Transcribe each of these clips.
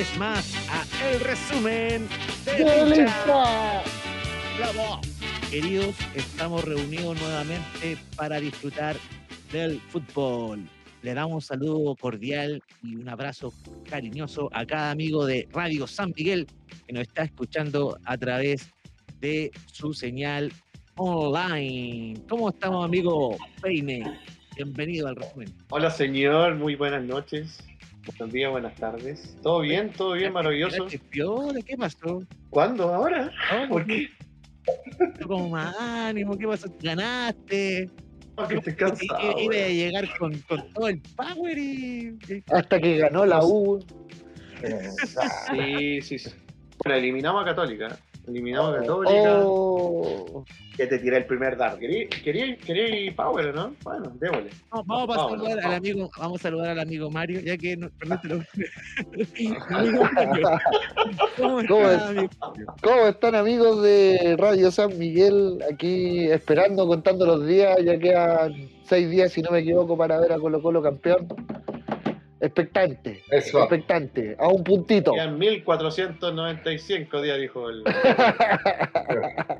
vez más a el resumen de ¡Gol Hincha. Hincha! ¡Bravo! Queridos, estamos reunidos nuevamente para disfrutar del fútbol. Le damos un saludo cordial y un abrazo cariñoso a cada amigo de Radio San Miguel que nos está escuchando a través de su señal online. ¿Cómo estamos, amigo Peine? Bienvenido al resumen. Hola señor, muy buenas noches. Buen día, buenas tardes. ¿Todo bien? ¿Todo bien? Maravilloso. Piola, ¿Qué pasó? ¿Cuándo? ¿Ahora? Ah, ¿Por qué? Como más ánimo, ¿qué pasó? ¿Ganaste? Porque estoy cansado. I- Iba a llegar con, con todo el power y. y- Hasta que ganó la U. Sí, sí, sí. Bueno, eliminamos a Católica. Eliminamos a Católica. Oh. Que te tiré el primer dar. ¿Quería, quería, quería Power, ¿no? Bueno, démosle. No, vamos a saludar al amigo, vamos a saludar al amigo Mario, ya que no, perdón, te lo- Amigo Mario, ¿Cómo ¿Cómo estás, es? amigo? ¿Cómo están amigos de Radio San Miguel? Aquí esperando, contando los días, ya quedan seis días, si no me equivoco, para ver a Colo Colo campeón. Expectante, Eso. expectante, a un puntito. Quedan 1495 días, dijo el.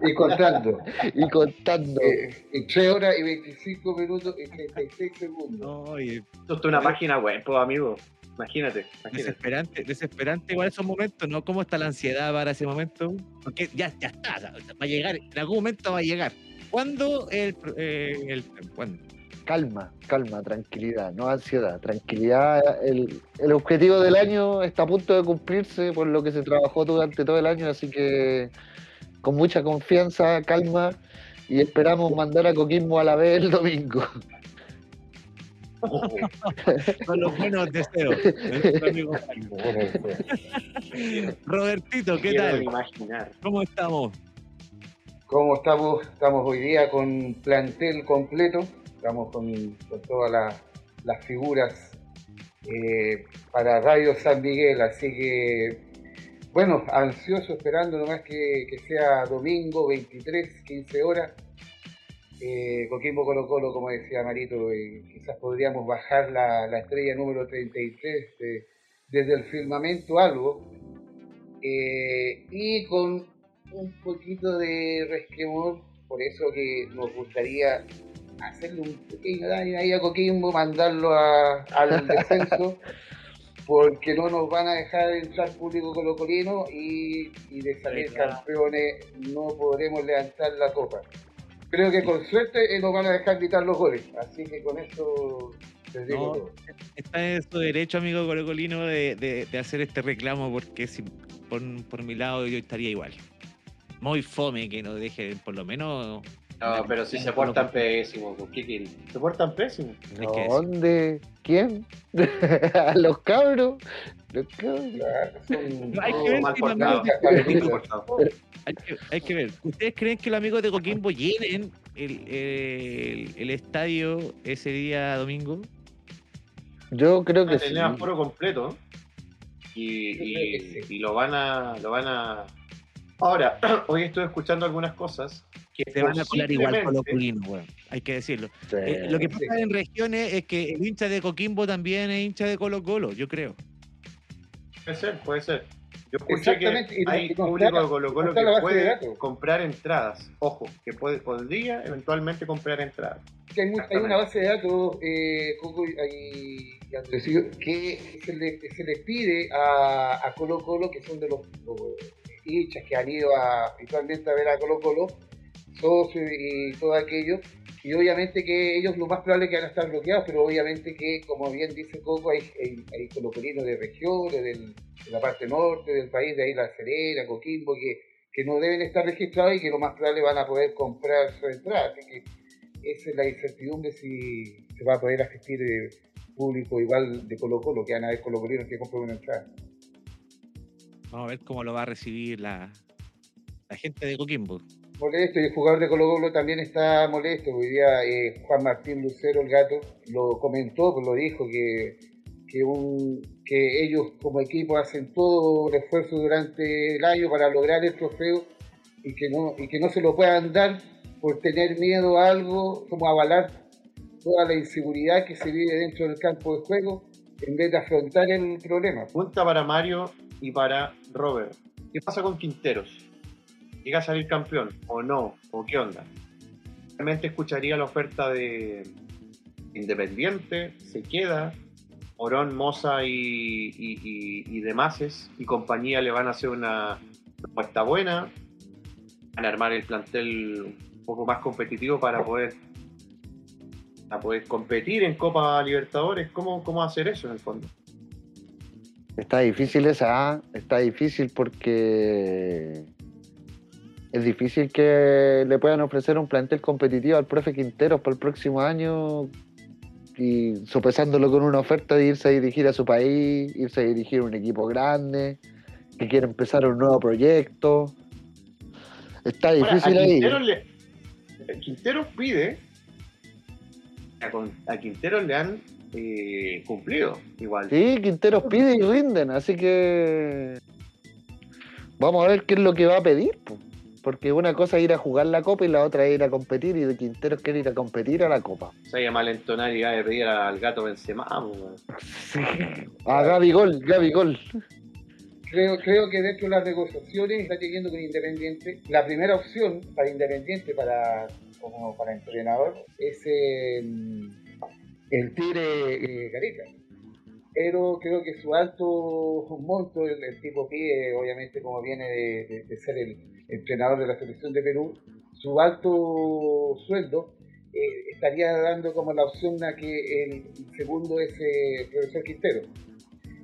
Y contando. Y contando. Eh, en 3 horas y 25 minutos y 36 segundos. No, oye, Esto es una página web, pues, amigo. Imagínate, imagínate. desesperante, desesperante igual esos momentos, ¿no? ¿Cómo está la ansiedad para ese momento? Porque ya, ya está, va a llegar, en algún momento va a llegar. ¿Cuándo el, eh, el ¿cuándo? Calma, calma, tranquilidad, no ansiedad, tranquilidad. El, el objetivo del año está a punto de cumplirse por lo que se trabajó durante todo el año, así que con mucha confianza, calma y esperamos mandar a Coquimbo a la vez el domingo. Con los buenos deseos. amigo Mario. Robertito, ¿qué Quiero tal? imaginar. ¿Cómo estamos? ¿Cómo estamos? Estamos hoy día con plantel completo. Estamos con, con todas las, las figuras eh, para Radio San Miguel. Así que, bueno, ansioso esperando nomás que, que sea domingo, 23, 15 horas. Eh, Coquimbo Colo Colo, como decía Marito, eh, quizás podríamos bajar la, la estrella número 33 de- desde el firmamento algo. Eh, y con un poquito de resquemor, por eso que nos gustaría hacerle un pequeño daño ahí a Coquimbo, mandarlo a- al descenso, porque no nos van a dejar entrar público colocolino y, y de salir campeones no podremos levantar la copa. Creo que con suerte eh, nos van a dejar quitar los goles, así que con eso No. todo. Está en su derecho, amigo Colocolino, de, de, de hacer este reclamo, porque si, por, por mi lado yo estaría igual. Muy fome que nos dejen, por lo menos. No, pero si se portan pésimos, pues, ¿qué quieren? Se portan que decir. ¿Dónde? ¿Quién? ¿Los cabros? Los cabros. No, hay que ver si. Hay que. ¿Ustedes creen que los amigos de Coquimbo llenen el, el, el estadio ese día domingo? Yo creo que sí. Tener aforo completo y, y- sí. y lo van a lo van a ahora hoy estoy escuchando algunas cosas que Se van a colar igual posiblemente- Colocolino, weón. Hay que decirlo. Sí. Eh, lo que sí. pasa en regiones es que el hincha de Coquimbo también es hincha de Colo Colo, yo creo. puede ser puede ser yo escuché que hay público de Colo Colo que puede comprar entradas ojo que puede podría eventualmente comprar entradas que hay, una base de datos, eh, Coco y, y Andresillo, que se le, se le pide a, a Colo Colo, que son de los, los hinchas que han ido a, habitualmente a ver a Colo Colo, socios y todo aquello, y obviamente que ellos lo más probable es que van a estar bloqueados, pero obviamente que, como bien dice Coco, hay, hay, colocolinos de regiones, de la parte norte del país, de ahí La Serena, Coquimbo, que, que no deben estar registrados y que lo más probable van a poder comprar su entrada. Así que esa es la incertidumbre si se va a poder asistir eh, público igual de Colo Colo, que van a haber colocolinos que compren una entrada. Vamos a ver cómo lo va a recibir la, la gente de Coquimbo. Molesto, y el jugador de Colo Colo también está molesto. Hoy día eh, Juan Martín Lucero, el gato, lo comentó, pues lo dijo, que, que, ellos como equipo hacen todo el esfuerzo durante el año para lograr el trofeo y que no, y que no se lo puedan dar por tener miedo a algo, como avalar toda la inseguridad que se vive dentro del campo de juego en vez de afrontar el problema. Punta para Mario y para Robert. ¿Qué pasa con Quinteros? ¿Llega a salir campeón o no? ¿O qué onda? Realmente escucharía la oferta de Independiente, se queda, Morón, Moza y, y, y, Demases y compañía le van a hacer una propuesta buena, van a armar el plantel un poco más competitivo para poder, para poder competir en Copa Libertadores. ¿Cómo, ¿Cómo hacer eso en el fondo? Está difícil esa, ¿ah? está difícil porque es difícil que le puedan ofrecer un plantel competitivo al profe Quinteros para el próximo año y sopesándolo con una oferta de irse a dirigir a su país, irse a dirigir un equipo grande, que quiere empezar un nuevo proyecto. Está difícil Ahora, a ahí. Quinteros le, Quinteros pide, a, a Quinteros le han eh, cumplido igual. Sí, Quinteros pide y rinden, así que vamos a ver qué es lo que va a pedir. Porque una cosa es ir a jugar la copa y la otra es ir a competir y Quinteros quiere ir a competir a la copa. Se llama entonar y va a pedir al gato Benzema. weón. A Gaby Gol, Gaby Gol. Creo, creo que dentro de las negociaciones está teniendo con Independiente. La primera opción para Independiente, para, como para entrenador, es eh, el Tigre eh, Gareca. Pero creo que su alto monto, el, el tipo pide, obviamente como viene de, de- de ser el entrenador de la selección de Perú, su alto sueldo eh, estaría dando como la opción a que el segundo es eh, el profesor Quintero.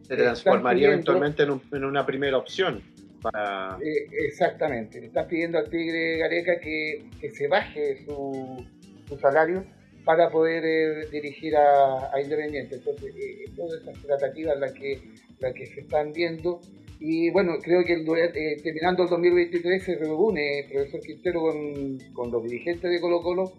Se transformaría eventualmente en, un- en una primera opción para Eh, exactamente, le están pidiendo al Tigre Gareca que, que se baje su, su salario para poder eh, dirigir a, Independiente. Entonces, eh, todas esas tratativas las que, las que se están viendo. Y bueno, creo que el eh, terminando el 2023 se reúne el profesor Quintero con, con los dirigentes de Colo Colo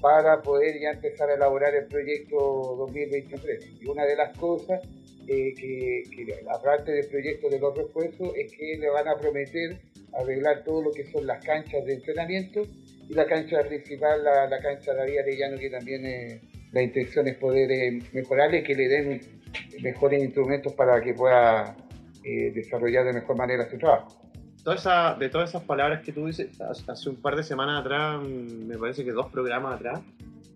para poder ya empezar a elaborar el proyecto 2023. Y una de las cosas eh, que, que aparte del proyecto de los refuerzos es que le van a prometer arreglar todo lo que son las canchas de entrenamiento y la cancha principal, la, la cancha David Arellano, que también eh, la intención es poder eh, mejorarle y que le den mejores instrumentos para que pueda eh, desarrollar de mejor manera su trabajo. toda esa, de todas esas palabras que tú dices hace hace un par de semanas atrás, me parece que dos programas atrás.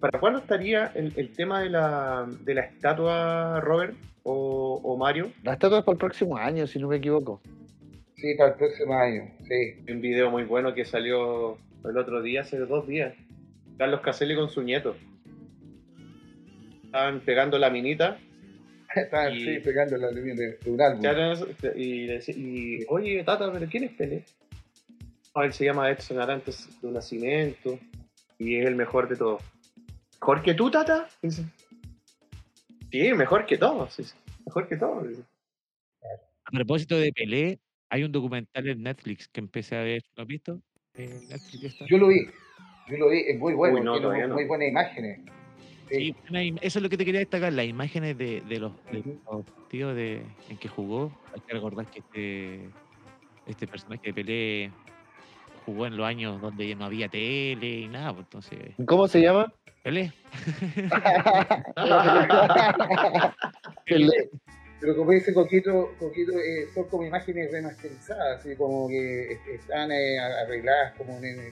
¿Para cuándo estaría el, el tema de la, de la estatua, Robert o, o Mario? La estatua es para el próximo año, si no me equivoco. Sí, para el próximo año, sí. Un video muy bueno que salió el otro día, hace dos días. Carlos Caselli con su nieto. Estaban pegando la minita Están Y- sí, pegando la línea de, un álbum. Ya no es- y, y, oye, Tata, ¿pero quién es Pelé? No, él se llama Edson Arantes de Nacimiento y es el mejor de todos. ¿Mejor que tú, Tata? Dice. Sí, mejor que todos. dice. Mejor que todos. dice. A propósito de Pelé, hay un documental en Netflix que empecé a ver. ¿Lo has visto? Eh. Yo lo vi, yo lo vi, es muy bueno, Uy, no, tiene todavía muy, no. muy buenas imágenes. Sí, eso es lo que te quería destacar, las imágenes de, de los, de los partidos de, en que jugó. Hay que recordar que este, este personaje de Pelé jugó en los años donde no había tele y nada, pues entonces, ¿Cómo se llama? Pelé. El- Pero como dice Coquito, Coquito eh, son como imágenes remasterizadas, así como que est- están eh, arregladas como en,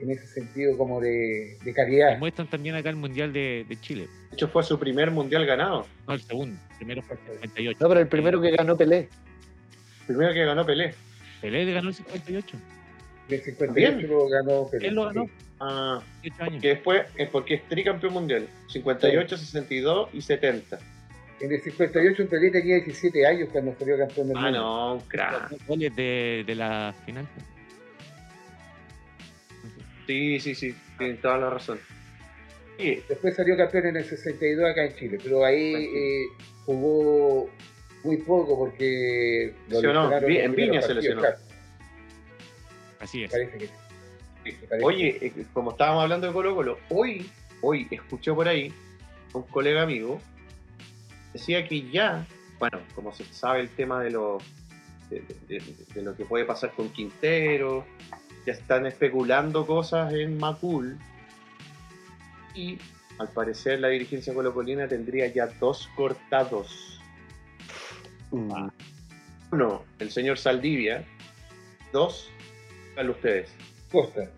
en ese sentido como de, de calidad. muestran también acá el Mundial de, de Chile. De hecho, fue su primer mundial ganado. No, el segundo. Primero fue el 58. No, pero el primero que ganó Pelé. Primero que ganó Pelé. Pelé ganó el 58. De 58 lo ganó Pelé. Él lo ganó. sí. Ah, 18 años. que después es porque es tricampeón mundial. 58, 62 y 70. En el 58 Pelé tenía 17 años cuando salió campeón del Ah, mundo. no, un crack. Los goles de, de la final. Sí, sí, sí. Tienes toda la razón. Sí, Después salió campeón en el 62 acá en Chile, pero ahí eh, jugó muy poco porque lo Sí o no, lesionaron Vi- los en Viña se lesionó. claro, Así es. parece que sí. parece. Oye, eh, como estábamos hablando de Colo Colo, hoy, hoy escuché por ahí un colega amigo decía que ya, bueno, como se sabe el tema de lo, de, de- de- de lo que puede pasar con Quintero, ya están especulando cosas en Macul y al parecer la dirigencia colocolina tendría ya dos cortados. Mm. Uno, el señor Saldivia. Dos, díganlo ustedes. Costa.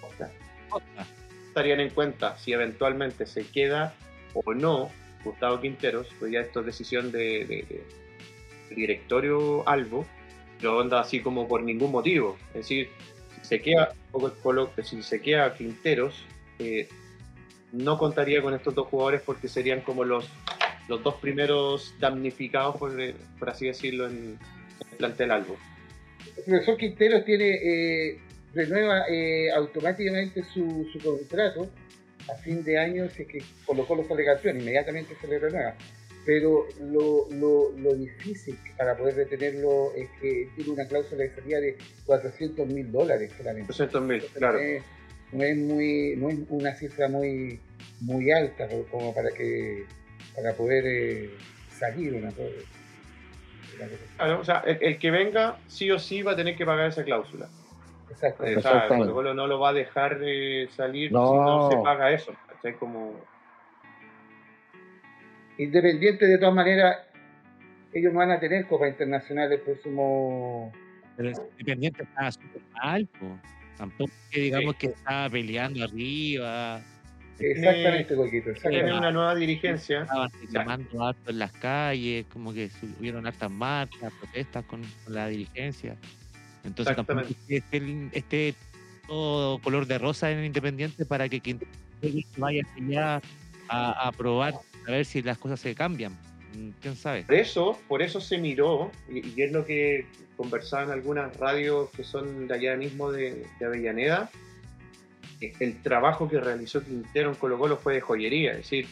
Costa. Costa. estarían en cuenta si eventualmente se queda o no Gustavo Quinteros, pues ya esto es decisión de, directorio Albo, pero onda así como por ningún motivo. Es decir, si se queda, si se queda Quinteros, eh, no contaría con estos dos jugadores porque serían como los, los dos primeros damnificados, por, eh, así decirlo, en el plantel Albo. El profesor Quinteros tiene, eh, renueva eh, automáticamente su contrato a fin de año si es que Colo Colo sale campeón, inmediatamente se le renueva. Pero lo, lo, lo difícil para poder retenerlo es que tiene una cláusula de salida de 400 mil dólares solamente. 200 mil, claro. No es, no es muy, no es una cifra muy, muy alta como para que para poder eh, salir una cosa. Claro, o sea, el, el que venga sí o sí va a tener que pagar esa cláusula. Exacto. O sea, Exactamente. Colo Colo no lo va a dejar eh, salir No. si no se paga eso. ¿cachai? Como, Independiente de todas maneras, ellos no van a tener Copa Internacional el próximo. Pero Independiente estaba súper mal, po. Tampoco que digamos que estaba peleando arriba, Exactamente, Coquito. tiene Exactamente. una nueva dirigencia. estaban reclamando harto en las calles, como que subieron hartas marchas, protestas con, con la dirigencia. Entonces tampoco esté, esté todo color de rosa en el Independiente para que quien vaya allá a, a probar, a ver si las cosas se cambian. Mm, ¿Quién sabe? Por eso, por eso se miró, y, y es lo que conversaban algunas radios que son de allá mismo de, de Avellaneda, que el trabajo que realizó Quintero en Colo Colo fue de joyería, es decir,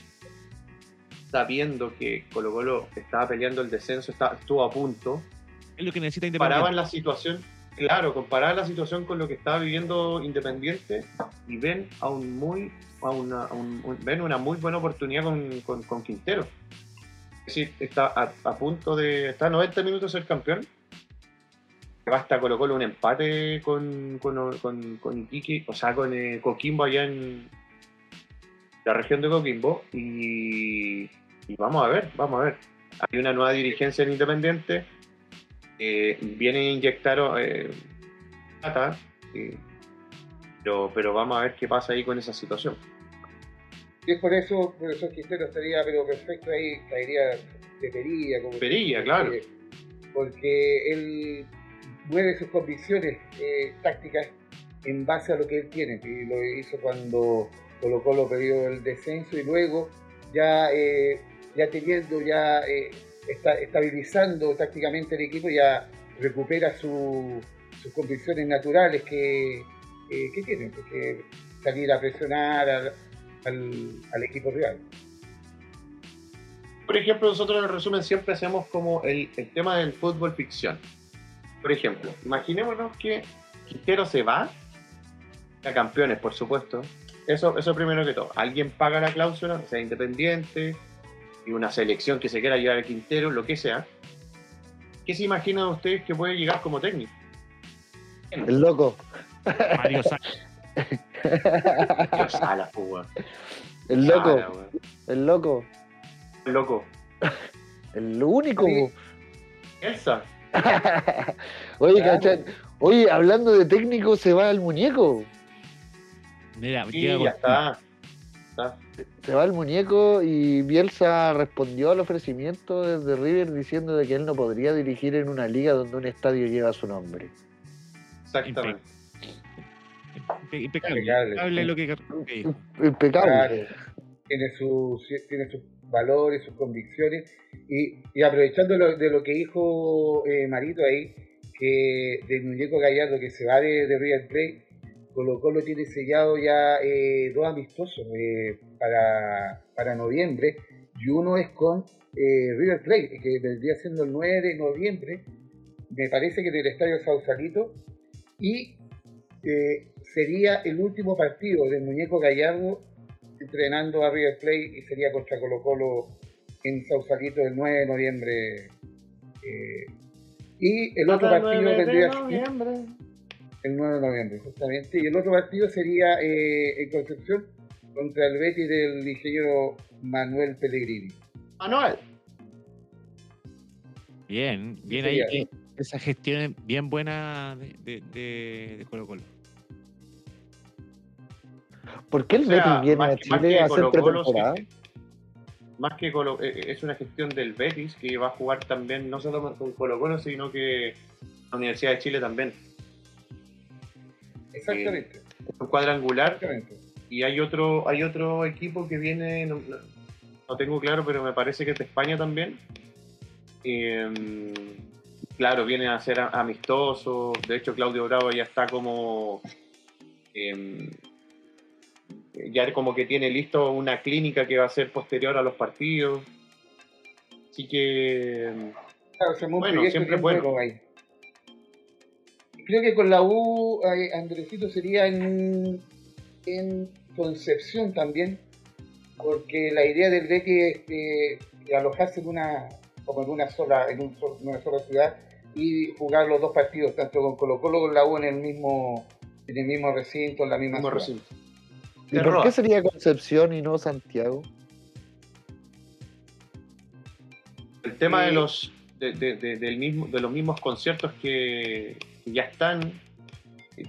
sabiendo que Colo Colo estaba peleando el descenso, estaba- estuvo a punto, Es lo que necesita Independiente. comparaban la situación, claro, comparaban la situación con lo que estaba viviendo Independiente y ven a muy, a una, ven una muy buena oportunidad con, con, Quintero. Es decir, está a, punto de, está a 90 minutos ser campeón. Basta Colo Colo un empate con, con, con, con Iquique, o sea, con eh, Coquimbo allá en la región de Coquimbo y, y vamos a ver, vamos a ver. Hay una nueva dirigencia en Independiente eh, viene a inyectar eh, plata, eh, pero, pero vamos a ver qué pasa ahí con esa situación. Y es por eso, profesor Quintero estaría, pero perfecto ahí, caería de perilla. Como Perilla, claro. porque- él mueve sus convicciones eh, tácticas en base a lo que él tiene. Y lo hizo cuando Colo Colo perdió el descenso y luego ya, eh, ya teniendo, ya eh, está, estabilizando tácticamente el equipo, ya recupera su- sus convicciones naturales que, eh, que tiene, porque salir a presionar al, al, al equipo rival. Por ejemplo, nosotros en el resumen siempre hacemos como el, el tema del fútbol ficción. Por ejemplo, imaginémonos que Quintero se va, a campeones, por supuesto. Eso, eso primero que todo. Alguien paga la cláusula, sea independiente, y una selección que se quiera llevar a Quintero, lo que sea. ¿Qué se imaginan ustedes que puede llegar como técnico? El loco. Mario Sala, weón. El loco. Sala, weón. El loco. Loco. El único. Sí. Elsa. Oye. Oye, hablando de técnico, se va el muñeco. Mira, Sí, ya está. Está. Se va el muñeco y Bielsa respondió al ofrecimiento desde River diciendo de que él no podría dirigir en una liga donde un estadio lleva su nombre. Exactamente. Impe- Impecable. Impecable. Lo que, dijo. Impecable. Tiene, sus tiene sus valores, sus convicciones. Y, y aprovechando lo- de lo que dijo eh, Marito ahí, que del muñeco Gallardo que se va de, de River Plate, Colo Colo tiene sellado ya eh, dos amistosos eh, para, para noviembre y uno es con eh, River Plate, que vendría siendo el 9 de noviembre, me parece que del Estadio Sausalito, y eh, sería el último partido del muñeco Gallardo entrenando a River Plate y sería contra Colo Colo en Sausalito el 9 de noviembre. y el otro partido tendría el 9 de noviembre, justamente. Y el otro partido sería eh, en Concepción contra el Betis del ingeniero Manuel Pellegrini. Manuel. Bien, bien Sí, ahí. eh, esa gestión es bien buena de, de, de- de Colo Colo. ¿Por qué el O sea, Betis viene más a Chile que a hacer pretemporada? sí. Más que Colo, eh, es una gestión del Betis que va a jugar también, no solo con Colo Colo, sino que la Universidad de Chile también. Exactamente, Es un cuadrangular exactamente. y hay otro, hay otro equipo que viene, no, tengo claro, pero me parece que es de España también. Eh, claro, viene a ser amistoso. De hecho, Claudio Bravo ya está como. eh, ya como que tiene listo una clínica que va a ser posterior a los partidos. Así que. Claro, se Bueno, siempre bueno ahí. Creo que con la U, ay, Andresito, sería en, en Concepción también, porque la idea del Betis es eh, alojarse en una, como en una sola, en un en una sola ciudad y jugar los dos partidos, tanto con Colo Colo como con la U en el mismo, en el mismo recinto, en la misma mismo recinto. ¿Y por qué sería Concepción y no Santiago? El tema de Sí. los de, de- de- del mismo, de los mismos conciertos que, que ya están,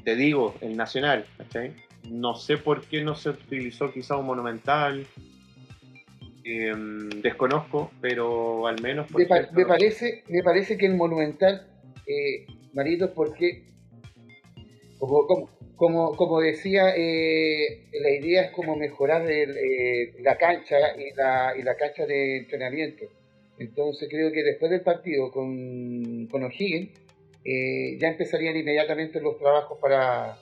te digo, el Nacional, ¿cachai? No sé por qué no se utilizó quizá un Monumental, em, desconozco, pero al menos... Me, pa- ejemplo, me parece, me parece que el Monumental, eh, Marito, porque, como, como, como, como decía, eh, la idea es como mejorar el, eh, la cancha y la, y la cancha de entrenamiento. Entonces creo que después del partido con, con O'Higgins, eh, ya empezarían inmediatamente los trabajos para,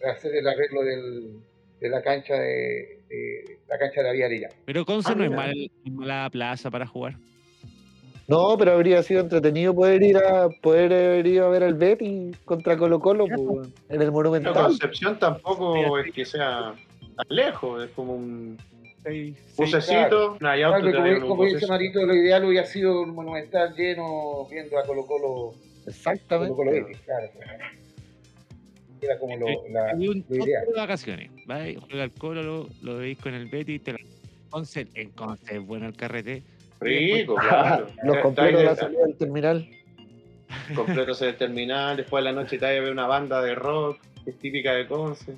para hacer el arreglo del, de la cancha de, de- la cancha de Avia Arellano. Pero Conce Ah, no es mal- mala plaza para jugar. No, pero habría sido entretenido poder ir a poder haber ido a ver al Betis contra Colo Colo pues, en el Monumental. Concepción tampoco es que sea tan lejos, es como un Sí, sí. bucecito, Claro, te como, como dice. Marito, lo ideal hubiera sido un monumental lleno viendo a Colo Colo, Exactamente. Claro. Era como lo, la, Hay un lo top ideal. de vacaciones. Vais, juega el Colo, lo, lo veis con el Betis. Te lo... Conce, en Conce es bueno el carrete. Rico, claro. Los completos de la salida del terminal. completos del terminal, después de la noche te vas a ver una banda de rock, que es típica de Conce.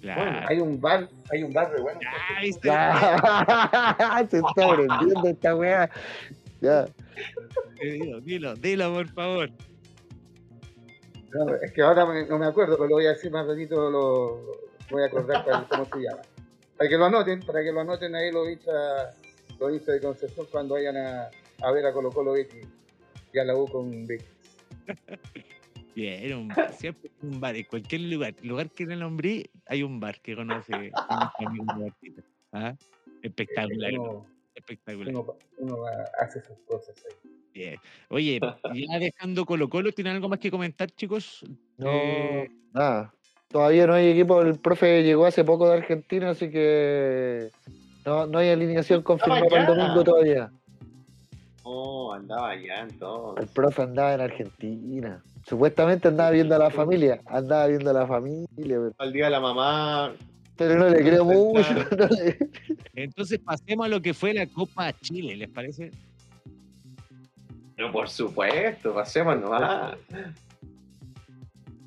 Claro. Bueno, Hay un bar, hay un bar de bueno. Ya, ¿viste? Ya, se está prendiendo esta weá. Ya. Dilo, dilo, dilo, por favor. No, es que ahora me- no me acuerdo, pero lo voy a decir más ratito, lo voy a acordar cuál- cómo se llama. Para que lo anoten, para que lo anoten ahí los hinchas, los hinchas de Concepción cuando vayan a, a ver a Colo Colo Betis y a la U con Betis. Bien, un, siempre un bar, en cualquier lugar, lugar que le nombré, hay un bar que conoce un. ¿Ah? Espectacular, Uno, espectacular. uno, uno hace sus cosas ahí. Bien. Oye, ya dejando Colo Colo, ¿tienen algo más que comentar, chicos? No, Eh, nada. Todavía no hay equipo. El profe llegó hace poco de Argentina, así que no, no hay alineación confirmada para el domingo todavía. Oh, andaba allá entonces. El profe andaba en Argentina. Supuestamente andaba viendo a la familia. Andaba viendo a la familia, Al día de la mamá, pero no le creo mucho. Claro. no le- entonces pasemos a lo que fue la Copa Chile, ¿les parece? pero por supuesto, pasemos nomás.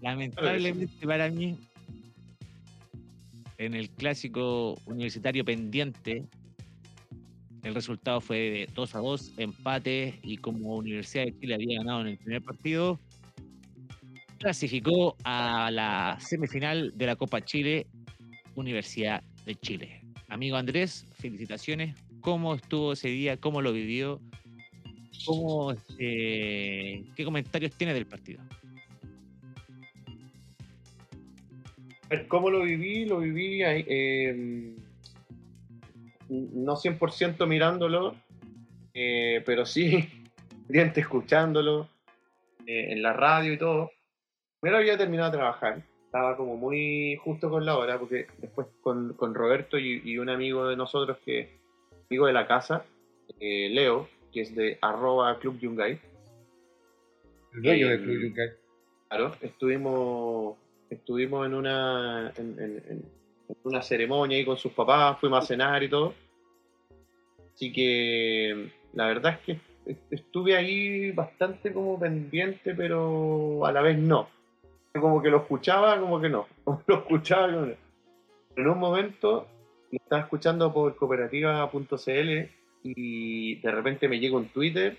Lamentablemente para mí, en el clásico universitario pendiente, el resultado fue de 2 a 2, empate, y como Universidad de Chile había ganado en el primer partido, clasificó a la semifinal de la Copa Chile, Universidad de Chile. Amigo Andrés, felicitaciones. ¿Cómo estuvo ese día? ¿Cómo lo vivió? ¿Cómo, eh, ¿Qué comentarios tiene del partido? ¿Cómo lo viví? Lo viví ahí, eh, no 100% mirándolo, pero sí escuchándolo eh, en la radio y todo. Primero había terminado de trabajar, estaba como muy justo con la hora, porque después con, con Roberto y, y un amigo de nosotros que amigo de la casa, eh, Leo, que es de arroba Club Yungay, El dueño Eh, Club Yungay. Claro, estuvimos, estuvimos en una en, en- en- una ceremonia ahí con sus papás, fuimos a cenar y todo. Así que la verdad es que estuve ahí bastante como pendiente, pero a la vez no. Como que lo escuchaba, como que no. Lo escuchaba, como no. En un momento estaba escuchando por cooperativa.cl y de repente me llega un Twitter.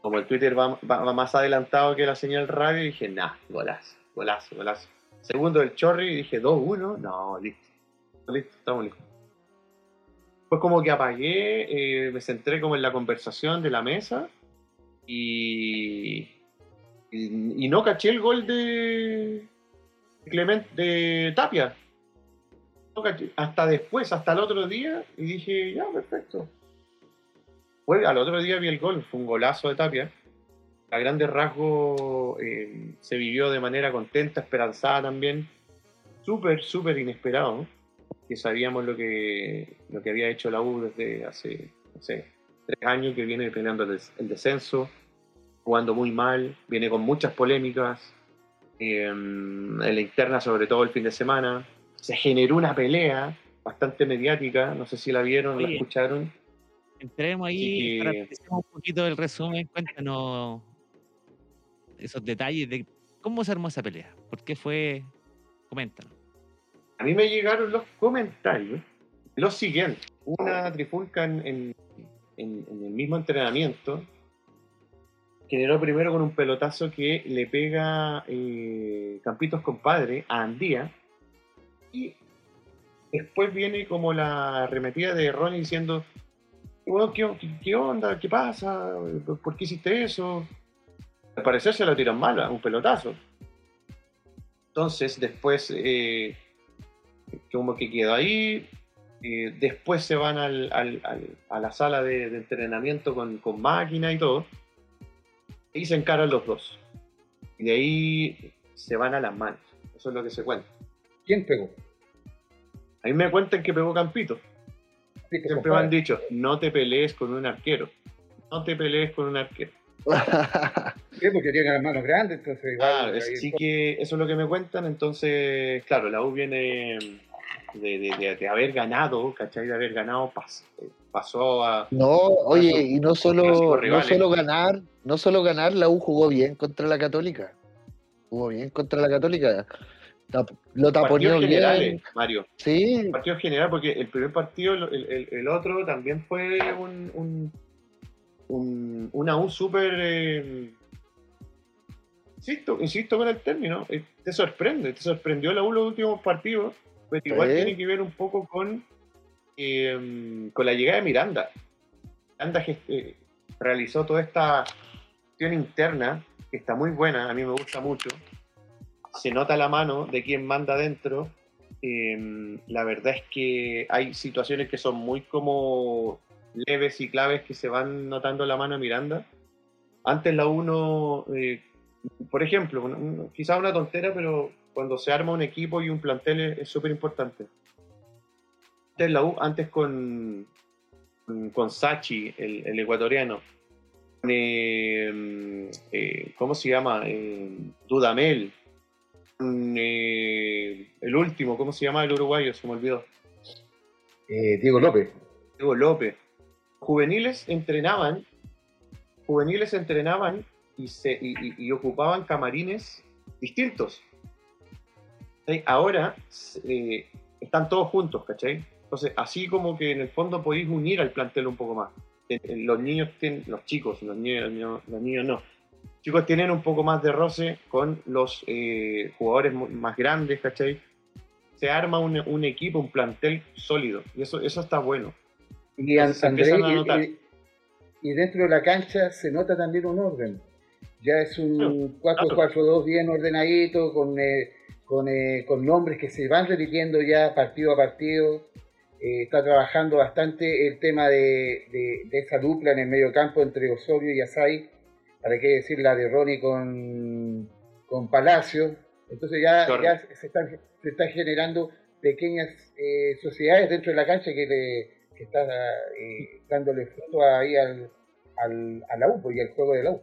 Como el Twitter va, más adelantado que la señal radio, dije, nah, golazo, golazo, golazo. Segundo del Chorri, dije 2-1. No, listo. Listo, estamos listos. Pues como que apagué, eh, me centré como en la conversación de la mesa y, y, no caché el gol de, Clement de Tapia. hasta después, hasta el otro día, y dije, ya, perfecto. Pues al otro día vi el gol, fue un golazo de Tapia. A grandes rasgos eh, se vivió de manera contenta, esperanzada también. Súper, súper inesperado que sabíamos lo que, lo que había hecho la U desde hace, tres años, que viene peleando el, descenso, jugando muy mal, viene con muchas polémicas, em, en la interna sobre todo el fin de semana. Se generó una pelea bastante mediática, no sé si la vieron o la escucharon. Entremos ahí, para que... un poquito del resumen, cuéntanos esos detalles de cómo se armó esa pelea, por qué fue, coméntanos a mí me llegaron los comentarios los siguientes. Una trifulca en, el mismo entrenamiento generó primero con un pelotazo que le pega eh, Campitos compadre a Andía y después viene como la arremetida de Ronnie diciendo ¿qué, onda? ¿qué pasa? ¿por qué hiciste eso? al parecer se lo tiran mal un pelotazo entonces después eh, como que quedó ahí. después se van al, a la sala de, entrenamiento con, con, máquina y todo. Y se encaran los dos. Y de ahí se van a las manos. Eso es lo que se cuenta. ¿Quién pegó? A mí me cuentan que pegó Campito. Siempre me han dicho, no te pelees con un arquero. No te pelees con un arquero. sí, porque tiene las manos grandes, entonces igual. sí que eso es lo que me cuentan, entonces, claro, la U viene de, haber ganado, ¿cachai? De haber ganado, pasó a... No, oye, y no solo, no solo ganar, no solo ganar, la U jugó bien contra la Católica. Jugó bien contra la Católica. Lo taponeó bien. Mario. Sí. Partido general, porque el primer partido, el, otro también fue un un, una U súper... Eh, insisto, insisto con el término, eh, te sorprende, te sorprendió la U los últimos partidos, pero igual tiene que ver un poco con, em, con la llegada de Miranda. Miranda eh, realizó toda esta interna, que está muy buena, a mí me gusta mucho. Se nota la mano de quien manda adentro. Em, la verdad es que hay situaciones que son muy como leves y claves que se van notando la mano de Miranda. Antes la uno, eh, por ejemplo, quizás una tontera, pero cuando se arma un equipo y un plantel es súper importante. Antes la U, antes con, con Sachi, el, ecuatoriano, eh, eh, ¿cómo se llama? Dudamel, el último, ¿cómo se llama el uruguayo? Se me olvidó. Diego López. Diego López juveniles entrenaban, juveniles entrenaban y, se, y, ocupaban camarines distintos. Ahora eh, están todos juntos, ¿cachai? Entonces, así como que en el fondo podéis unir al plantel un poco más. Los niños tienen, los chicos, los niños, los niños no. Los chicos tienen un poco más de roce con los eh, jugadores más grandes, ¿cachai? Se arma un, un, equipo, un plantel sólido. Y eso, eso está bueno. Y, y, dentro de la cancha se nota también un orden. Ya es un 4-4-2 bien ordenadito, con, eh, con, eh, con, nombres que se van repitiendo ya partido a partido. Eh, está trabajando bastante el tema de, de, esa dupla en el medio campo entre Osorio y Asai. Para qué decir la de Ronnie con, con Palacio. Entonces ya, ya se, están, se están generando pequeñas sociedades dentro de la cancha que le, que está eh, dándole fruto ahí al, al, a la U pues, y al juego de la U.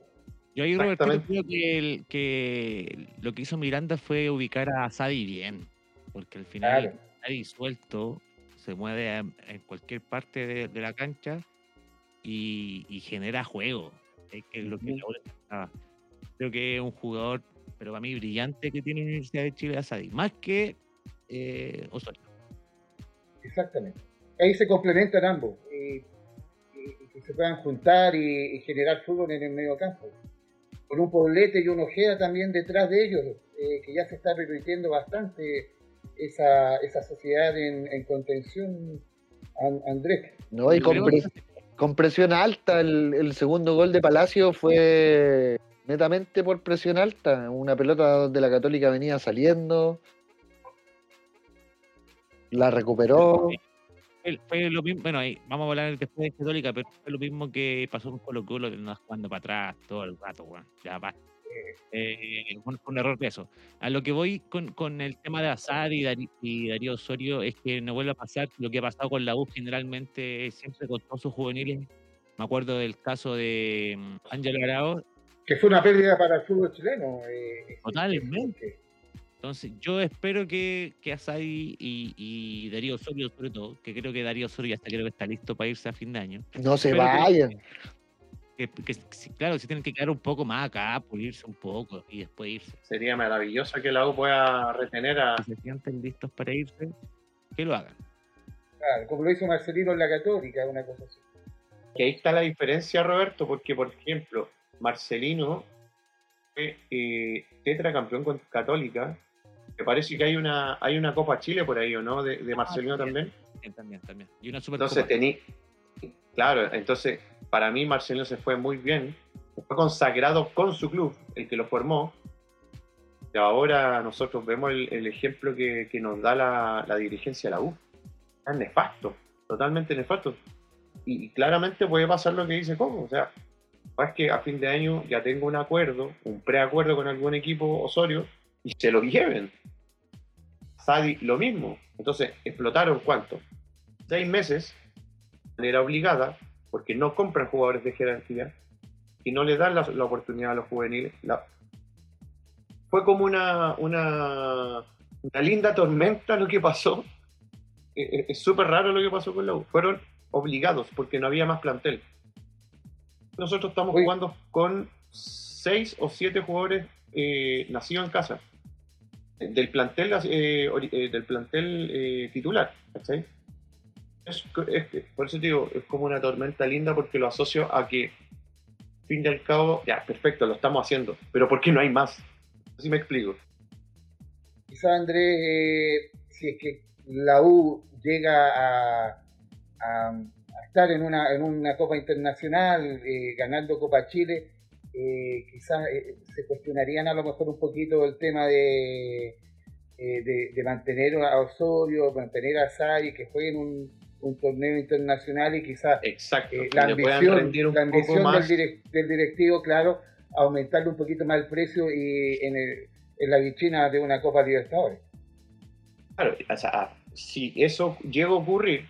Yo ahí, Roberto, creo que, que lo que hizo Miranda fue ubicar a Sadi bien, porque al final está disuelto, se mueve en, en cualquier parte de, de la cancha y, y genera juego. Es que es lo que. Creo que es un jugador, pero para mí brillante que tiene la Universidad de Chile Asadi, más que eh, Osorio. Exactamente. Ahí se complementan ambos y, y- se puedan juntar y, generar fútbol en el medio campo. Con un Poblete y un Ojeda también detrás de ellos, eh, que ya se está repitiendo bastante esa, esa sociedad en, en contención, An- Andrés. No, y con, creo pre- con presión alta, el, el segundo gol de Palacio fue netamente por presión alta. Una pelota donde la Católica venía saliendo, la recuperó. Fue, lo mismo, bueno, ahí vamos a hablar después de Católica, pero fue lo mismo que pasó con Colo Colo, que nos jugando para atrás todo el rato, weón. Ya basta. Eh, un error de eso. A lo que voy con, con el tema de Azar y, Darío Osorio es que no vuelve a pasar lo que ha pasado con la U generalmente, siempre con todos sus juveniles. Me acuerdo del caso de mm, Ángelo Arao, Que fue una pérdida para el fútbol chileno. eh, Totalmente. Entonces, yo espero que, que Asadi y, y Darío Osorio, sobre todo, que creo que Darío Osorio ya está, creo que está listo para irse a fin de año. No se Espero vayan. Que, que- claro, se tienen que quedar un poco más acá, pulirse un poco y después irse. Sería maravilloso que la U pueda retener a. Si se sienten listos para irse, que lo hagan. Claro, como lo hizo Marcelino en la Católica, una cosa así. Que ahí está la diferencia, Roberto, porque, por ejemplo, Marcelino fue eh, tetracampeón con Católica. Me parece que hay una hay una Copa Chile por ahí, ¿o no? De, de Marcelino también. también. También, también, también. Y una super Entonces tení. Claro, entonces para mí Marcelino se fue muy bien. Fue consagrado con su club, el que lo formó. Y ahora nosotros vemos el, el ejemplo que, que nos da la, la dirigencia de la U. Es nefasto, totalmente nefasto. Y, y claramente puede pasar lo que dice Coco. O sea, es que a fin de año ya tengo un acuerdo, un preacuerdo con algún equipo Osorio y se lo lleven. Sadi lo mismo. Entonces, explotaron cuánto? Seis meses de manera obligada, porque no compran jugadores de jerarquía y no le dan la, la oportunidad a los juveniles. La- Fue como una, una, una linda tormenta lo que pasó. Eh, eh, Es súper raro lo que pasó con la U. Fueron obligados porque no había más plantel. Nosotros estamos Uy. jugando con seis o siete jugadores eh, nacidos en casa. Del plantel, eh, eh, del plantel eh, titular. ¿cachai? Por eso digo, es como una tormenta linda porque lo asocio a que, fin y al cabo, ya, perfecto, lo estamos haciendo, pero ¿por qué no hay más? Así me explico. Quizá Andrés, eh, si es que la U llega a, estar en una, en una Copa Internacional, eh, ganando Copa Chile, eh, quizás eh, se cuestionarían a lo mejor un poquito el tema de, de, de mantener a Osorio, mantener a Sai, que jueguen un, un torneo internacional y quizás Exacto, eh, la ambición, la del, directivo, claro, aumentarle un poquito más el precio y en, el- en la vitrina de una Copa Libertadores. Claro, o sea, si eso llega a ocurrir,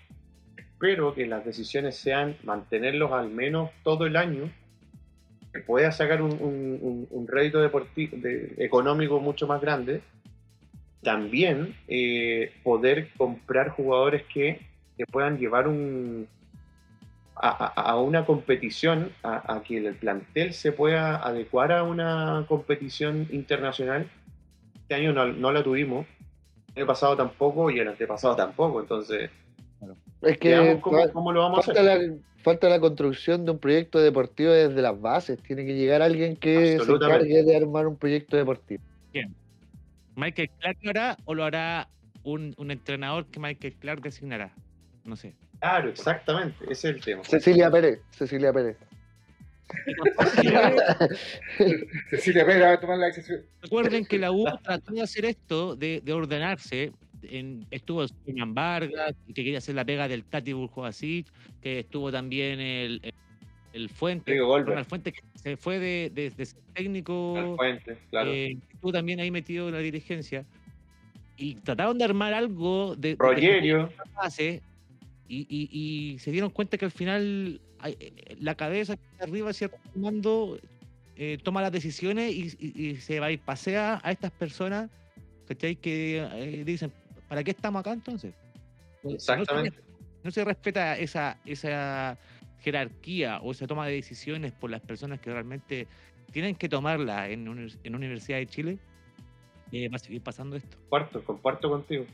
espero que las decisiones sean mantenerlos al menos todo el año, que pueda sacar un, un- rédito deporti- de- económico mucho más grande. También eh, poder comprar jugadores que te puedan llevar un, a, a- a una competición, a, a que el plantel se pueda adecuar a una competición internacional. Este año no, no la tuvimos, el año pasado tampoco y el antepasado tampoco, entonces Es que cómo, cómo lo vamos a falta hacer. la, falta la construcción de un proyecto deportivo desde las bases. Tiene que llegar alguien que se encargue de armar un proyecto deportivo. ¿Michael Clark lo hará o lo hará un, un entrenador que Michael Clark designará? No sé. Claro, exactamente, ese es el tema. Cecilia Pérez, Cecilia Pérez. Cecilia Pérez va a tomar la decisión. Recuerden que la U trató de hacer esto, de, de ordenarse. En, estuvo Señan Vargas, que quería hacer la pega del Tati Burjoasic, que estuvo también el, el, el Fuente. Ronald que se fue de, de- de ser técnico, Fuente, claro. eh, estuvo también ahí metido en la dirigencia. Y trataron de armar algo de, de- Rogerio, base y, y- y se dieron cuenta que al final hay- eh, la cabeza arriba, ¿cierto? Mando, eh, toma las decisiones y, se va y pasea a estas personas ¿cachai? que eh, dicen, ¿Para qué estamos acá entonces? Exactamente. No se respeta esa, esa jerarquía o esa toma de decisiones por las personas que realmente tienen que tomarla en, en Universidad de Chile. eh, va a seguir pasando esto. Comparto, comparto contigo.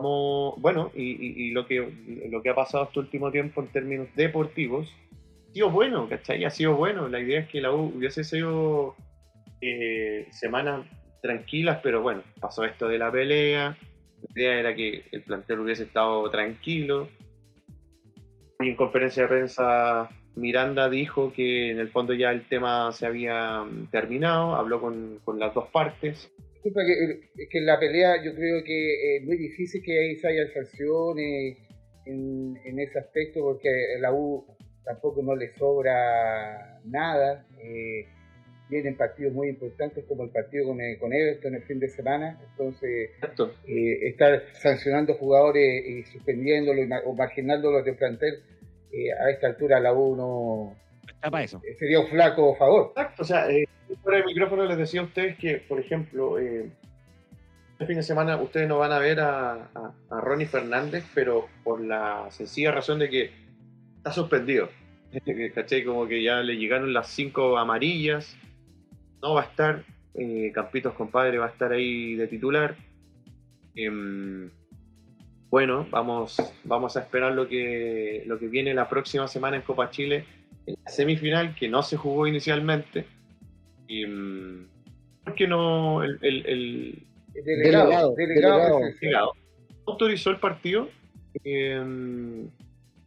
Bueno, y, lo, que, ha pasado este último tiempo en términos deportivos, ha sido bueno, ¿cachai? Ha sido bueno. La idea es que la U hubiese sido eh, semanas tranquilas, pero bueno, pasó esto de la pelea. La idea era que el plantel hubiese estado tranquilo. Y en conferencia de prensa, Miranda dijo que en el fondo ya el tema se había terminado, habló con las dos partes. Disculpa que, eh, es que la pelea yo creo que es muy difícil que ahí haya sanciones en, en ese aspecto porque la U tampoco no le sobra nada. eh, vienen partidos muy importantes como el partido con, eh, con Everton el fin de semana, entonces eh, estar sancionando jugadores y suspendiéndolos o marginándolos de plantel, eh, a esta altura la U no Está para eso. eh, sería un flaco favor. Exacto, o sea, eh, fuera del micrófono les decía a ustedes que, por ejemplo, eh, este fin de semana ustedes no van a ver a, a- a Ronnie Fernández, pero por la sencilla razón de que está suspendido. ¿Cachai? Como que ya le llegaron las cinco amarillas, no va a estar, eh, Campitos compadre va a estar ahí de titular. Em, bueno, vamos, vamos a esperar lo que, lo que viene la próxima semana en Copa Chile en la semifinal que no se jugó inicialmente. Y, mm, porque no el, el, el Delegado, Delegado, delegado, autorizó el partido eh,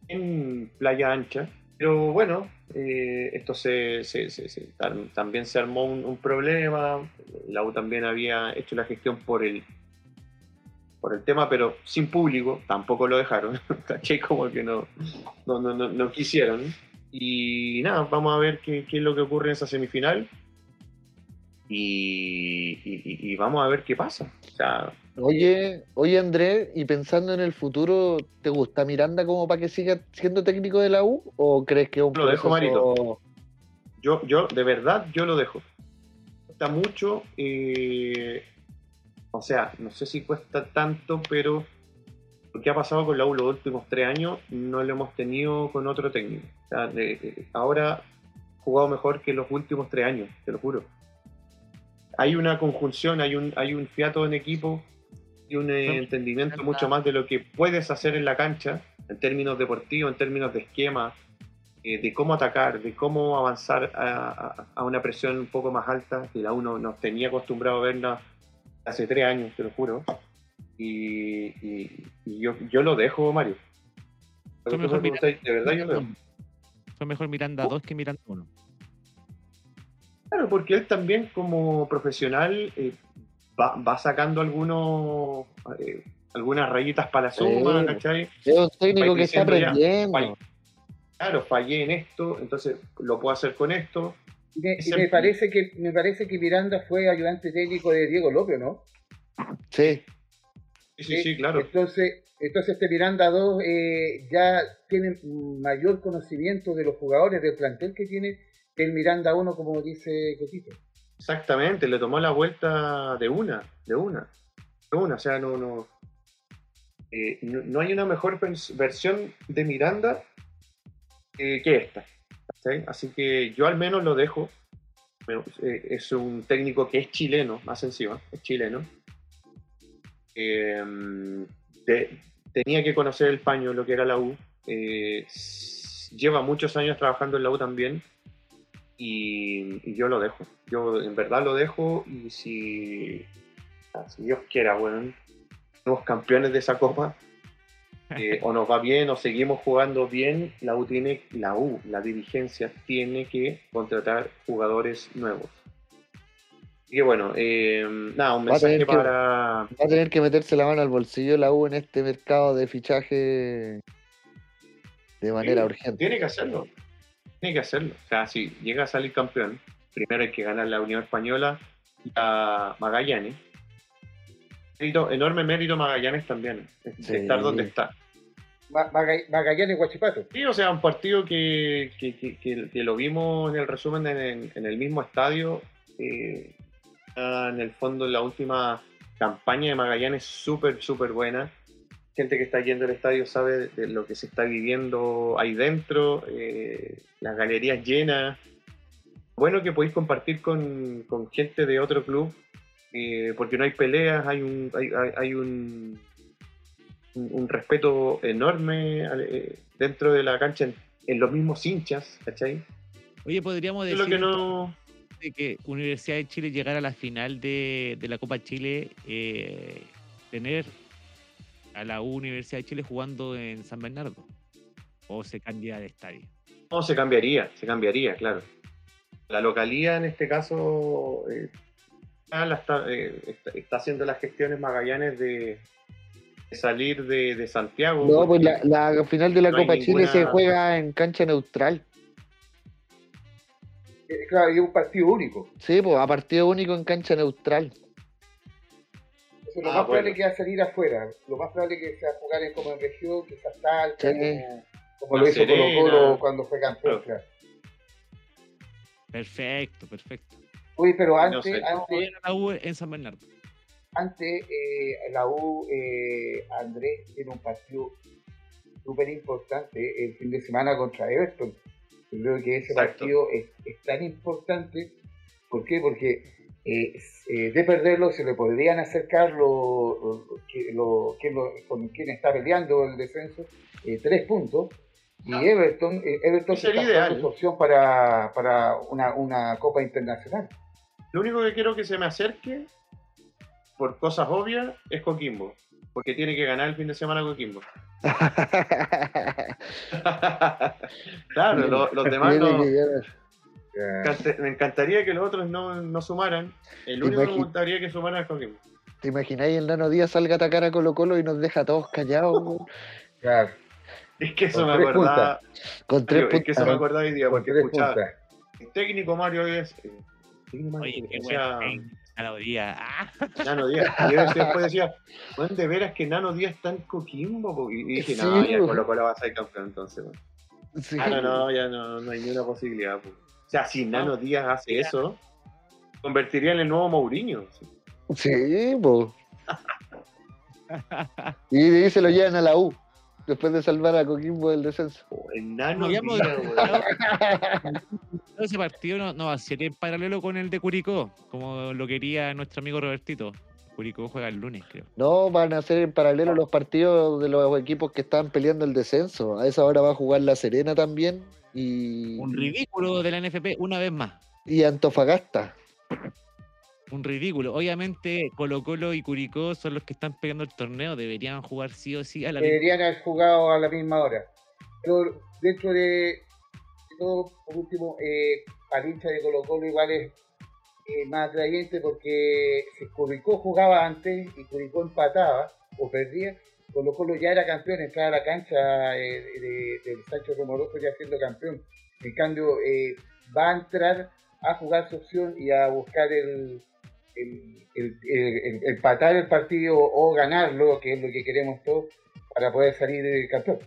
en Playa Ancha. Pero bueno, eh, esto se, se- se- se- tam- también se armó un, un problema. La U también había hecho la gestión por el por el tema, pero sin público, tampoco lo dejaron. Como que no, no, no, no, no quisieron. Y nada, vamos a ver qué, qué es lo que ocurre en esa semifinal. Y, y- y- vamos a ver qué pasa. O sea, Oye, oye Andrés, y pensando en el futuro, ¿te gusta Miranda como para que siga siendo técnico de la U? ¿O crees que es un Lo dejo, proceso- yo, yo, de verdad, yo lo dejo. Cuesta mucho, eh, o sea, no sé si cuesta tanto, pero lo que ha pasado con la U los últimos tres años no lo hemos tenido con otro técnico. Sea, ahora jugado mejor que los últimos tres años, te lo juro. Hay una conjunción, hay un, hay un fiato en equipo y un eh, entendimiento mucho más de lo que puedes hacer en la cancha, en términos deportivos, en términos de esquema, eh, de cómo atacar, de cómo avanzar a, a- a una presión un poco más alta, que la uno nos tenía acostumbrado a verla hace tres años, te lo juro. Y, y- y yo, yo lo dejo, Mario. Mejor me de verdad yo lo dejo. Fue mejor Miranda 2 que Miranda 1. Claro, porque él también como profesional eh, va, va sacando algunos eh, algunas rayitas para la suma, Sí. ¿cachai? Es un técnico que está ya, aprendiendo. Claro, fallé en esto, entonces lo puedo hacer con esto. Y me, y Ese- me parece que me parece que Miranda fue ayudante técnico de Diego López, ¿no? Sí, Sí, sí, sí, claro. Entonces, entonces este Miranda 2 eh, ya tiene mayor conocimiento de los jugadores del plantel que tiene que el Miranda 1, como dice Cotito. Exactamente, le tomó la vuelta de una, de una, de una, o sea, no, no, eh, no, no hay una mejor vers- versión de Miranda eh, que esta. Así que yo al menos lo dejo, eh, es un técnico que es chileno, más encima, es chileno, Eh, de- tenía que conocer el paño, lo que era la U, eh, lleva muchos años trabajando en la U también, y, y yo lo dejo. Yo en verdad lo dejo y si, ah, si Dios quiera, bueno, somos campeones de esa copa, eh, o nos va bien o seguimos jugando bien, la U tiene, la U, la dirigencia tiene que contratar jugadores nuevos. Así que bueno, eh, nada, un Va a tener mensaje que- para... va a tener que meterse la mano al bolsillo la U en este mercado de fichaje de manera Sí, urgente. Tiene que hacerlo. Tiene que hacerlo. O sea, si llega a salir campeón, primero hay que ganar la Unión Española y a Magallanes. Mérito- enorme mérito Magallanes también, de Sí. estar donde está. Ma- Maga- Magallanes Guachipato. Sí, o sea, un partido que, que, que- que- que lo vimos en el resumen en, en el mismo estadio. eh, ah, en el fondo, la última campaña de Magallanes súper, súper buena. Gente que está yendo al estadio sabe de lo que se está viviendo ahí dentro, eh, las galerías llenas. Bueno que podéis compartir con, con gente de otro club, eh, porque no hay peleas, hay un, hay, hay- hay un, un, un respeto enorme eh, dentro de la cancha en, en los mismos hinchas, ¿cachai? Oye, podríamos Es decir lo que no... de que Universidad de Chile llegara a la final de, de la Copa Chile, eh, tener a la U Universidad de Chile jugando en San Bernardo. O se cambia de estadio. No, se cambiaría, se cambiaría, claro. La localía en este caso eh, la está, eh, está, está haciendo las gestiones Magallanes de, de salir de, de Santiago. No, pues la, la final de la no Copa Chile se juega en cancha neutral. Claro, y es un partido único. Sí, pues a partido único en cancha neutral. Entonces, lo Ah, más probable bueno. es que va a salir afuera. Lo más probable es que sea jugar en, como en región, quizás tal, Sí. como, como lo hizo Colo. Colo cuando fue campeón. Claro. Perfecto, perfecto. Oye, pero No antes, sé. A antes, a la U en San Bernardo. antes eh, la U, eh, Andrés, tiene un partido súper importante el fin de semana contra Everton. Yo creo que ese Exacto. partido es, es tan importante. ¿Por qué? Porque eh, eh, de perderlo se le podrían acercar lo, lo- que- lo- que lo- con quien está peleando el descenso eh, tres puntos. Y. Everton, Everton Sería está su opción para, para una, una Copa Internacional. Lo único que quiero que se me acerque, por cosas obvias, es Coquimbo. Porque tiene que ganar el fin de semana Coquimbo. claro, lo- los demás no. Me encantaría que los otros no, no sumaran. El único que me gustaría que sumaran es Coquimbo. ¿Te imagináis el Nano Díaz salga a atacar a Colo Colo y nos deja a todos callados? claro, Es que eso Con me tres acordaba. Con tres es que eso me puntas. acordaba hoy día, con porque escuchaba. puntas. El técnico Mario es. eh, técnico Mario, Oye, qué decía, bueno. A la día. Ah, Nano Díaz. Y yo decía- después decía, "Weón, de veras que Nano Díaz está en Coquimbo. po?" Y dije, no, Sí, ya. Colo Colo va a ser campeón entonces. Sí. Ah, no, no, ya no, no hay ni una posibilidad. po. O sea, si Nano Díaz hace eso, convertiría en el nuevo Mourinho. sí. Sí, po. Y de ahí se lo llevan a la U. Después de salvar a Coquimbo del descenso. O El Nano no habíamos Díaz, weón. ese partido no, no va a ser en paralelo con el de Curicó, como lo quería nuestro amigo Robertito. Curicó juega el lunes, creo. No, van a ser en paralelo los partidos de los equipos que estaban peleando el descenso. A esa hora va a jugar La Serena también y, Un ridículo de la NFP, una vez más. y Antofagasta. Un ridículo. Obviamente, Colo Colo y Curicó son los que están pegando el torneo. Deberían jugar sí o sí a la. Deberían haber jugado a la misma hora. Pero dentro de, todo, por último, eh, hincha de Colo Colo igual es eh, más atrayente porque si Curicó jugaba antes y Curicó empataba o perdía, Colo Colo ya era campeón, entraba a la cancha eh, de, del Sancho Romoroso ya siendo campeón. En cambio, eh, va a entrar a jugar su opción y a buscar el, el, el- el- el- empatar el partido o ganarlo, que es lo que queremos todos, para poder salir eh, campeón.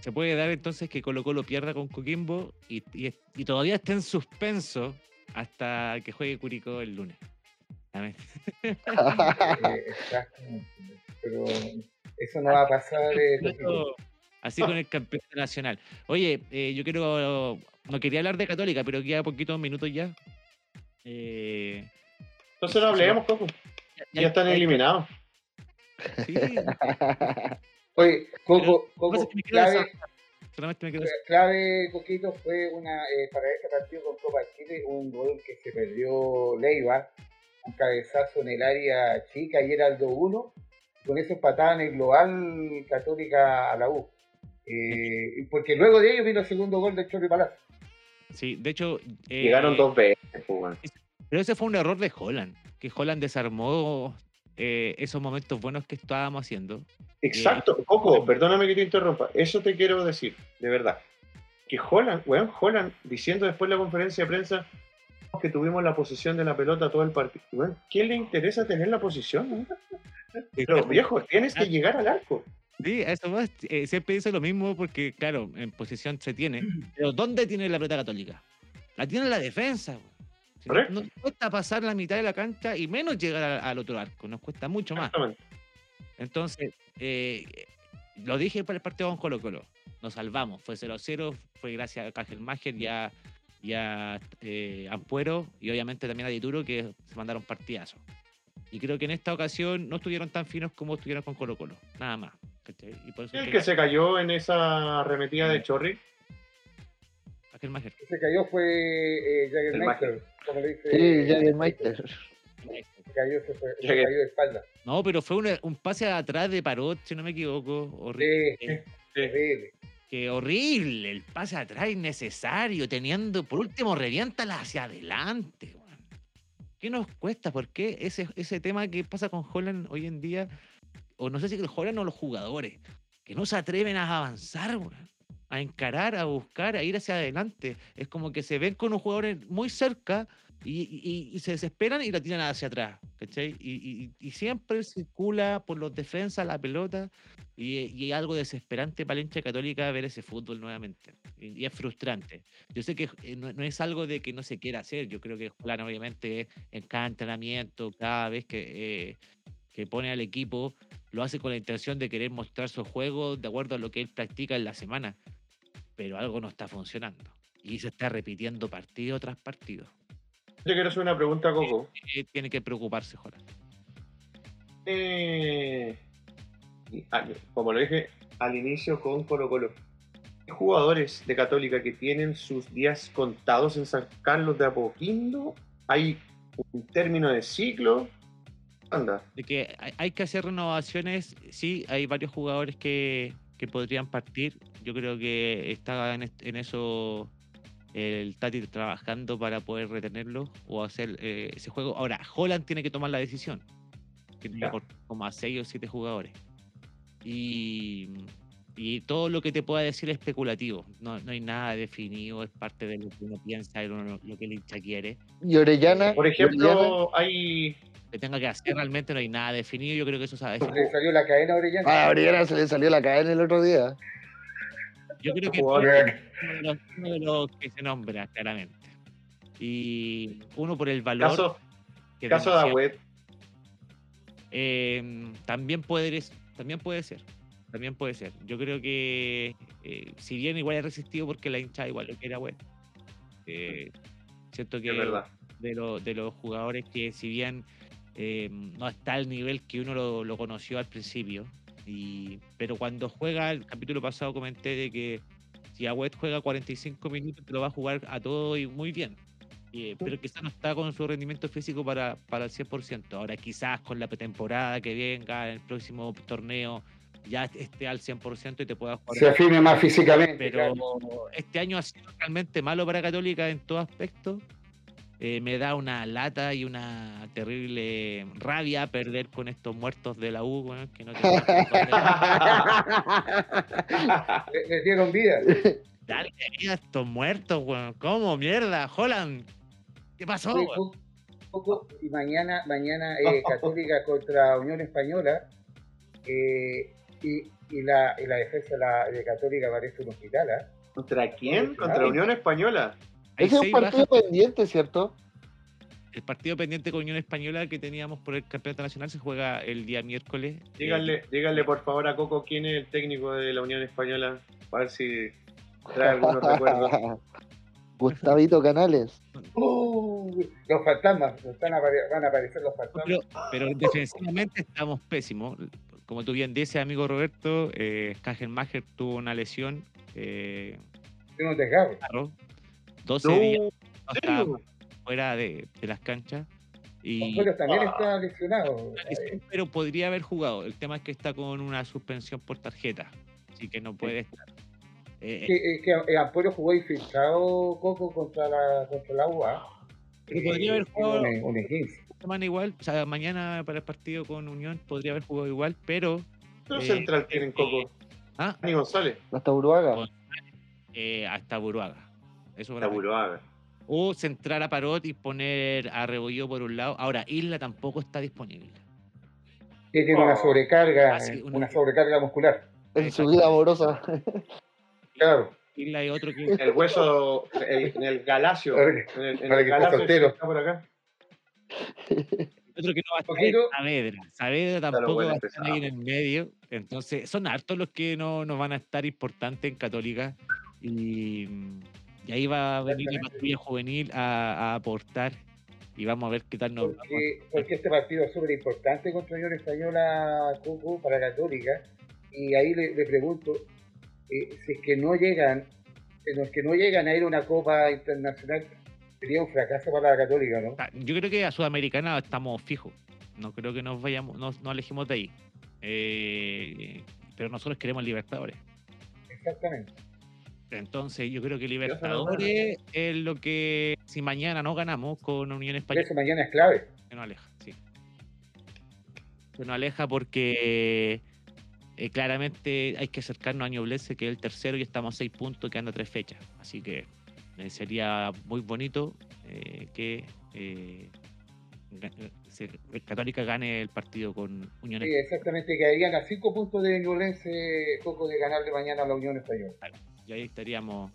Se puede dar entonces que Colo Colo pierda con Coquimbo y, y- y todavía esté en suspenso hasta que juegue Curicó el lunes. Amén. Eh. Pero eso no va a pasar. eh, Así con el campeón nacional. Oye, eh, yo quiero. No quería hablar de Católica, pero queda poquitos minutos ya. Eh, Entonces no hablemos, Coco. Ya están eliminados. Sí, Oye, Coco, Coco es que me quiero clave, clave, Coquito, fue una eh, para este partido con Copa Chile un gol que se perdió Leiva, un cabezazo en el área chica y era el 2-1. Con eso empataban el global Católica a la U. Eh, porque luego de ello vino el segundo gol del Chorri Palacio. Sí, de hecho. eh, Llegaron dos veces, pues. Pero ese fue un error de Holland, que Holland desarmó eh, esos momentos buenos que estábamos haciendo. Exacto, Coco, perdóname que te interrumpa. Eso te quiero decir, de verdad. Que Holland, weón, Holland, diciendo después de la conferencia de prensa que tuvimos la posición de la pelota todo el partido. Weón, ¿quién le interesa tener la posición? Pero viejo, tienes que llegar al arco. Sí, a eso va. eh, siempre dice lo mismo porque, claro, en posición se tiene. Pero ¿dónde tiene la pelota católica? La tiene en la defensa. güey. Correcto. Nos cuesta pasar la mitad de la cancha y menos llegar a- al otro arco. Nos cuesta mucho más. Entonces, eh, lo dije para el partido con Colo Colo. Nos salvamos. Fue 0-0. Fue gracias a Cángel Mager y a, y a, eh, Ampuero y obviamente también a Dituro que se mandaron partidazos. Y creo que en esta ocasión no estuvieron tan finos como estuvieron con Colo Colo. Nada más. Y por eso El es que se cayó en esa arremetida de Chorri. Mager. Se cayó fue eh, Jagermeister, como le dice. Sí, Jagermeister. Se cayó, se, fue, se cayó de espalda. No, pero fue un, un pase atrás de Parot, si no me equivoco. Horrible. Sí, terrible. Que horrible, el pase atrás innecesario, teniendo, por último, reviéntala hacia adelante. weón. ¿Qué nos cuesta? ¿Por qué ese, ese tema que pasa con Holland hoy en día, o no sé si el Holland o los jugadores, que no se atreven a avanzar, weón, a encarar, a buscar, a ir hacia adelante? Es como que se ven con los jugadores muy cerca y, se desesperan y la tiran hacia atrás, ¿cachai? Y, siempre circula por los defensas la pelota y, es algo desesperante para la hincha católica ver ese fútbol nuevamente. Y, es frustrante. Yo sé que eh, no, no es algo de que no se quiera hacer. Yo creo que Juan obviamente en cada entrenamiento, cada vez que, eh, que pone al equipo, lo hace con la intención de querer mostrar su juego de acuerdo a lo que él practica en la semana. Pero algo no está funcionando. Y se está repitiendo partido tras partido. Yo quiero hacer una pregunta a Coco. Eh, tiene que preocuparse, Juan. Eh, ah, como lo dije al inicio con Colo Colo. Hay jugadores de Católica que tienen sus días contados en San Carlos de Apoquindo. Hay un término de ciclo. Anda. de que hay que hacer renovaciones. Sí, hay varios jugadores que, que podrían partir. Yo creo que está en, eso el Tati trabajando para poder retenerlo o hacer eh, ese juego. Ahora, Holland tiene que tomar la decisión. Tiene por- como a 6 o 7 jugadores. Y, y todo lo que te pueda decir es especulativo. No, no hay nada definido, es parte de lo que uno piensa, de lo, lo que el hincha quiere. Y Orellana. Por Orellana, ejemplo, hay. Que tenga que hacer realmente no hay nada definido. Yo creo que eso a definir. Le salió la cadena a Orellana. Ah, a Orellana se le salió la cadena el otro día. Yo creo que uno de, los, uno de los que se nombra claramente. Y uno por el valor. Caso, que caso de Agüed. eh, también, puede, también puede ser. También puede ser. Yo creo que, eh, si bien igual es resistido porque la hincha igual lo quiere a Web, eh, siento que Es verdad. de, lo- de los jugadores que, si bien eh, no está al nivel que uno lo, lo conoció al principio, y, pero cuando juega, el capítulo pasado comenté de que si Agüet juega 45 minutos, te lo va a jugar a todo y muy bien. Eh, pero quizás no está con su rendimiento físico para, para el 100%. Ahora quizás con la pretemporada que venga, el próximo torneo, ya esté al 100% y te pueda jugar. Se más físicamente. Pero claro. este año ha sido realmente malo para Católica en todo aspecto. Eh, me da una lata y una terrible rabia perder con estos muertos de la U, weón, que no te Le, le dieron vida. Dale vida a estos muertos, weón. ¿Cómo? Mierda, Holland. ¿Qué pasó? Sí, poco- y mañana, mañana eh, Católica contra Unión Española. eh, y, y la, y la defensa de la, de Católica parece un hospital. ¿ah? ¿Contra quién? Contra Unión Española. Hay Ese es un partido bajas. pendiente, ¿cierto? El partido pendiente con Unión Española que teníamos por el campeonato nacional se juega el día miércoles. Eh, Díganle, díganle por favor a Coco quién es el técnico de la Unión Española. A ver si trae algunos recuerdos. Gustavito Canales. Uh, los fantasmas, van a aparecer los fantasmas. Pero, pero defensivamente estamos pésimos. Como tú bien dices, amigo Roberto, eh, Kagenmacher tuvo una lesión. Eh, Tiene un desgarro. Claro, 12 No, días fuera de, de las canchas. Y, Pero también Ah. está lesionado. pero podría haber jugado. El tema es que está con una suspensión por tarjeta. Así que no puede estar. Eh, que, eh, que eh, Ampuero jugó infiltrado Coco contra la contra la UA. Pero podría haber jugado- un, un esguince. semana igual, o sea, mañana para el partido con Unión podría haber jugado igual, pero ¿Qué Eh, central tienen Coco? ah, Dani González. Hasta. Con- eh, hasta Buruaga. Eso para. O centrar a Parot y poner a Rebollo por un lado. Ahora, Isla tampoco está disponible. Tiene una sobrecarga, Ah, sí, una- una sobrecarga muscular. En su vida amorosa. Claro. Isla hay otro que. El hueso, el- en el galacio. Para que- En el, en para el que esté galacio soltero. que está por acá. Otro que no va a estar Poquito. es Saavedra. Saavedra tampoco bueno, va a estar ahí en el medio. Entonces, son hartos los que no, no van a estar importantes en Católica. Y, y ahí va a venir la patrulla juvenil a, a aportar. Y vamos a ver qué tal nos va. Porque, porque este partido es súper importante contra Unión Española, Coco, para Católica. Y ahí le, le pregunto, eh, si es que no llegan, no es que no llegan a ir a una Copa Internacional, sería un fracaso para la Católica, ¿no? Ah, Yo creo que a Sudamericana estamos fijos. No creo que nos vayamos, nos, nos alejemos de ahí. Eh, pero nosotros queremos Libertadores. Exactamente. Entonces, yo creo que Libertadores es lo que, si mañana no ganamos con Unión Española, eso mañana es clave. se nos aleja, sí. Se nos aleja porque eh, claramente hay que acercarnos a Ñublense, que es el tercero, y estamos a seis puntos, que anda tres fechas. Así que eh, sería muy bonito eh, que eh, el Católica gane el partido con Unión Sí, exactamente, quedarían a cinco puntos de Ñublense, Coco, de ganarle mañana a la Unión Española. Y ahí estaríamos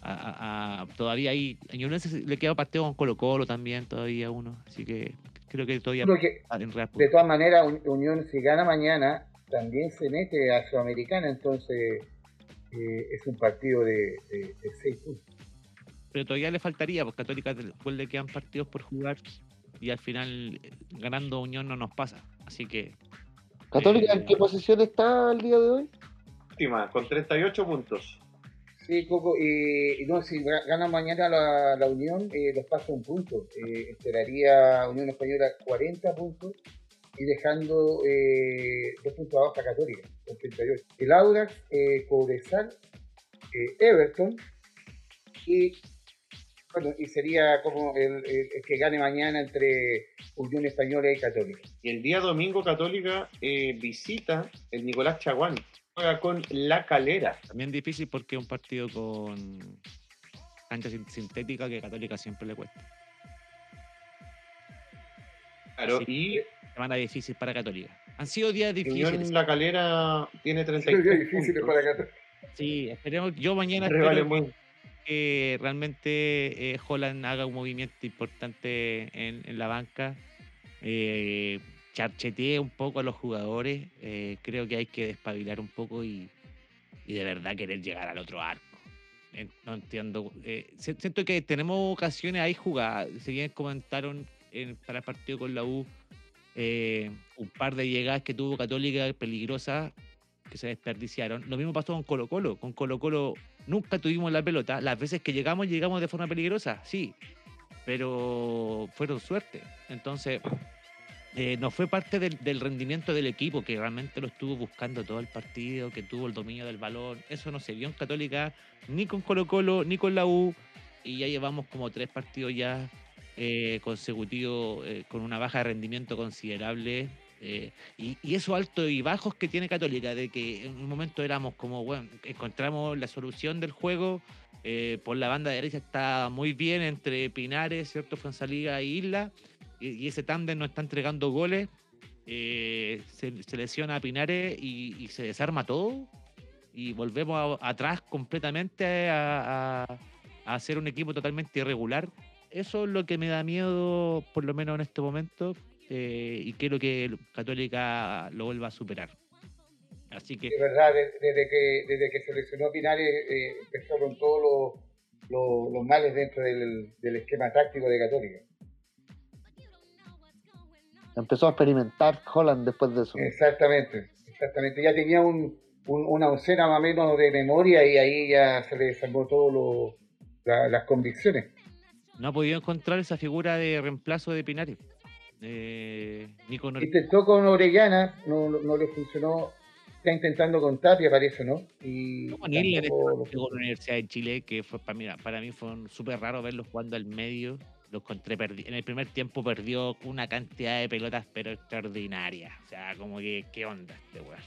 a- a- a- todavía ahí a Ñublense le queda partido con Colo Colo también todavía uno así que creo que todavía Creo que está en real De todas maneras, Un- Unión, si gana mañana, también se mete a Sudamericana, entonces eh, es un partido de, de- de seis puntos. pero todavía le faltaría porque Católica después le quedan partidos por jugar y al final eh, ganando Unión no nos pasa así que ¿Católica en Eh, qué posición está el día de hoy? Última, con 38 puntos. Sí, Coco, y y no, si ga- gana mañana la, la Unión, eh, los pasa un punto. Eh, esperaría Unión Española 40 puntos y dejando eh, dos puntos abajo a Católica, con 38. El Audax, eh, Cobresal, eh, Everton y bueno, y sería como el, el- el que gane mañana entre Unión Española y Católica. Y el día domingo Católica eh, visita el Nicolás Chaguán. Juega con La Calera. también difícil porque es un partido con cancha sin- sintética que a Católica siempre le cuesta Claro, Sí. semana difícil para Católica han sido días y difíciles Unión La Calera tiene Sería 33 difícil puntos. para Católica. sí esperemos yo mañana espero que- muy- que realmente eh, Holland haga un movimiento importante en, en la banca, eh, charchetee un poco a los jugadores, eh, creo que hay que despabilar un poco y, y de verdad querer llegar al otro arco. No entiendo. eh, si- siento que tenemos ocasiones ahí jugadas. Si bien comentaron en- para el partido con la U eh, un par de llegadas que tuvo Católica peligrosas que se desperdiciaron. Lo mismo pasó con Colo Colo. Con Colo Colo nunca tuvimos la pelota. Las veces que llegamos, llegamos de forma peligrosa, sí. Pero fueron suerte. Entonces, eh, no fue parte del, rendimiento del equipo, que realmente lo estuvo buscando todo el partido, que tuvo el dominio del balón. Eso no se vio en Católica, ni con Colo Colo, ni con la U. Y ya llevamos como tres partidos ya eh, consecutivos eh, con una baja de rendimiento considerable. eh, y, y esos altos y bajos que tiene Católica, de que en un momento éramos como, bueno, encontramos la solución del juego. por la banda derecha está muy bien entre Pinares, ¿cierto? Fuenzaliga y Isla. Y, ese tándem no está entregando goles. eh, se, se lesiona a Pinares y, se desarma todo. Y volvemos atrás completamente a, a- un equipo totalmente irregular. Eso es lo que me da miedo, por lo menos en este momento. eh, y quiero que Católica lo vuelva a superar. Así que Es verdad, de- desde que, desde que se lesionó Pinares eh, empezaron todos los, los, los males dentro del, del esquema táctico de Católica. Empezó a experimentar Holland después de eso. Exactamente, exactamente. Ya tenía un, un- una oncena más o menos de memoria y ahí ya se le desarmó todo las convicciones. no ha podido encontrar esa figura de reemplazo de Pinares. Eh, ni con Intentó con Orellana, no, no le funcionó. Está intentando con Tapia, parece, ¿no? Y en este tampoco- con la Universidad de Chile, que fue para mí, para mí fue súper raro verlos jugando al medio. Lo encontré en el primer tiempo perdió una cantidad de pelotas, pero extraordinaria. O sea, como que, ¿qué onda este weón?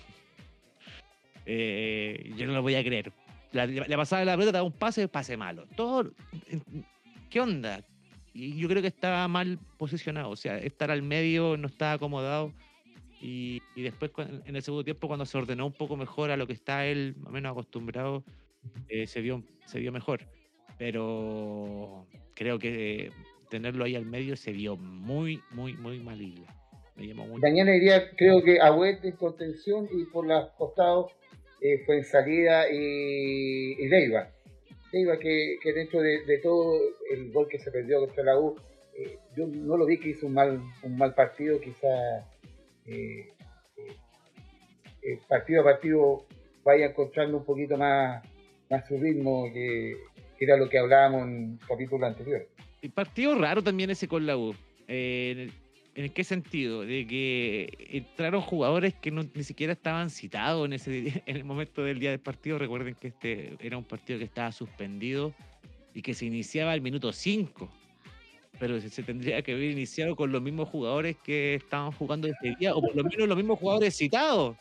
Eh, yo no lo voy a creer. La, la pasada de la pelota, un pase, pase malo. Todo, ¿qué onda? Y yo creo que estaba mal posicionado. O sea, estar al medio no estaba acomodado. Y, y después, en el segundo tiempo, cuando se ordenó un poco mejor a lo que está él menos acostumbrado, eh, se, vio, se vio mejor. Pero creo que tenerlo ahí al medio se vio muy, muy, muy maligno. Mañana iría, creo que Agüete en contención y por los costados eh, fue en salida y, y Leiva. Que, que dentro de, todo el gol que se perdió contra la U, eh, yo no lo vi que hizo un mal, un mal partido, quizá eh, eh, partido a partido vaya encontrando un poquito más, más su ritmo que, era lo que hablábamos en el capítulo anterior. Partido raro también ese con la U. Eh, ¿En qué sentido? De que entraron jugadores que ni siquiera estaban citados en, ese, en el momento del día del partido. Recuerden que este era un partido que estaba suspendido y que se iniciaba al minuto 5. Pero se, tendría que haber iniciado con los mismos jugadores que estaban jugando ese día, o por lo menos los mismos jugadores citados.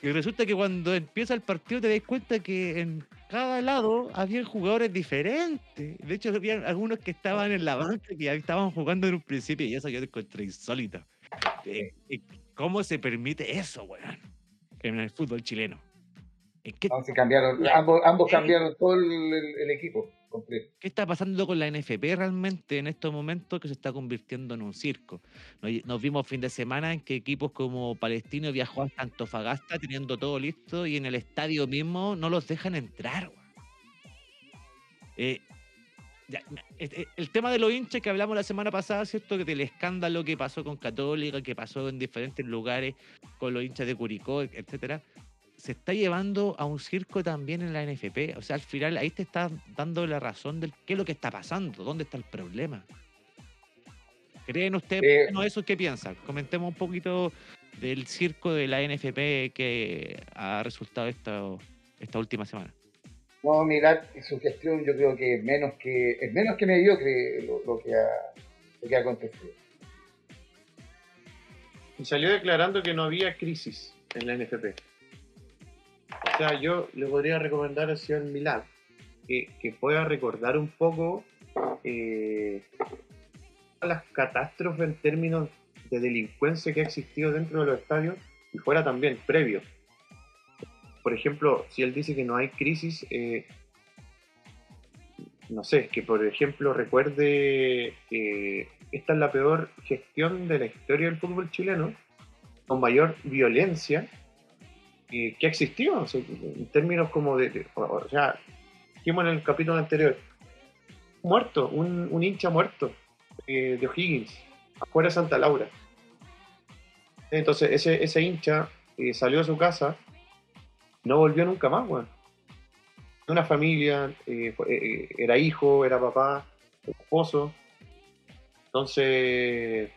Y resulta que cuando empieza el partido te das cuenta que en cada lado había jugadores diferentes. De hecho, había algunos que estaban en la banca que estaban jugando en un principio y eso yo encontré insólito. Eh, eh, ¿Cómo se permite eso, weón? En el fútbol chileno. cambiaron, ambos, ambos cambiaron todo el equipo. ¿Qué está pasando con la NFP realmente en estos momentos que se está convirtiendo en un circo? Nos, vimos fin de semana en que equipos como Palestino viajó hasta Antofagasta teniendo todo listo y en el estadio mismo no los dejan entrar. Eh, el tema de los hinchas que hablamos la semana pasada, ¿cierto? Que del escándalo que pasó con Católica, que pasó en diferentes lugares con los hinchas de Curicó, etcétera se está llevando a un circo también en la NFP. O sea, al final ahí te está dando la razón de qué es lo que está pasando, dónde está el problema. ¿Creen ustedes eh, eso? ¿Qué piensan? Comentemos un poquito del circo de la NFP que ha resultado esta, esta última semana. No, mirar su gestión yo creo que es menos que, es menos que mediocre lo, lo, que, ha, lo que ha acontecido. Y salió declarando que no había crisis en la NFP. O sea, yo le podría recomendar al señor Milán que, que pueda recordar un poco eh, las catástrofes en términos de delincuencia que ha existido dentro de los estadios y fuera también previo. Por ejemplo, si él dice que no hay crisis, eh, no sé, que por ejemplo recuerde que esta es la peor gestión de la historia del fútbol chileno, con mayor violencia que, existido, en términos como de, o sea, dijimos en el capítulo anterior, muerto, un, hincha muerto eh, de O'Higgins, afuera de Santa Laura. Entonces ese, ese hincha eh, salió de su casa, no volvió nunca más, weón. Una familia, eh, era hijo, era papá, esposo. Entonces,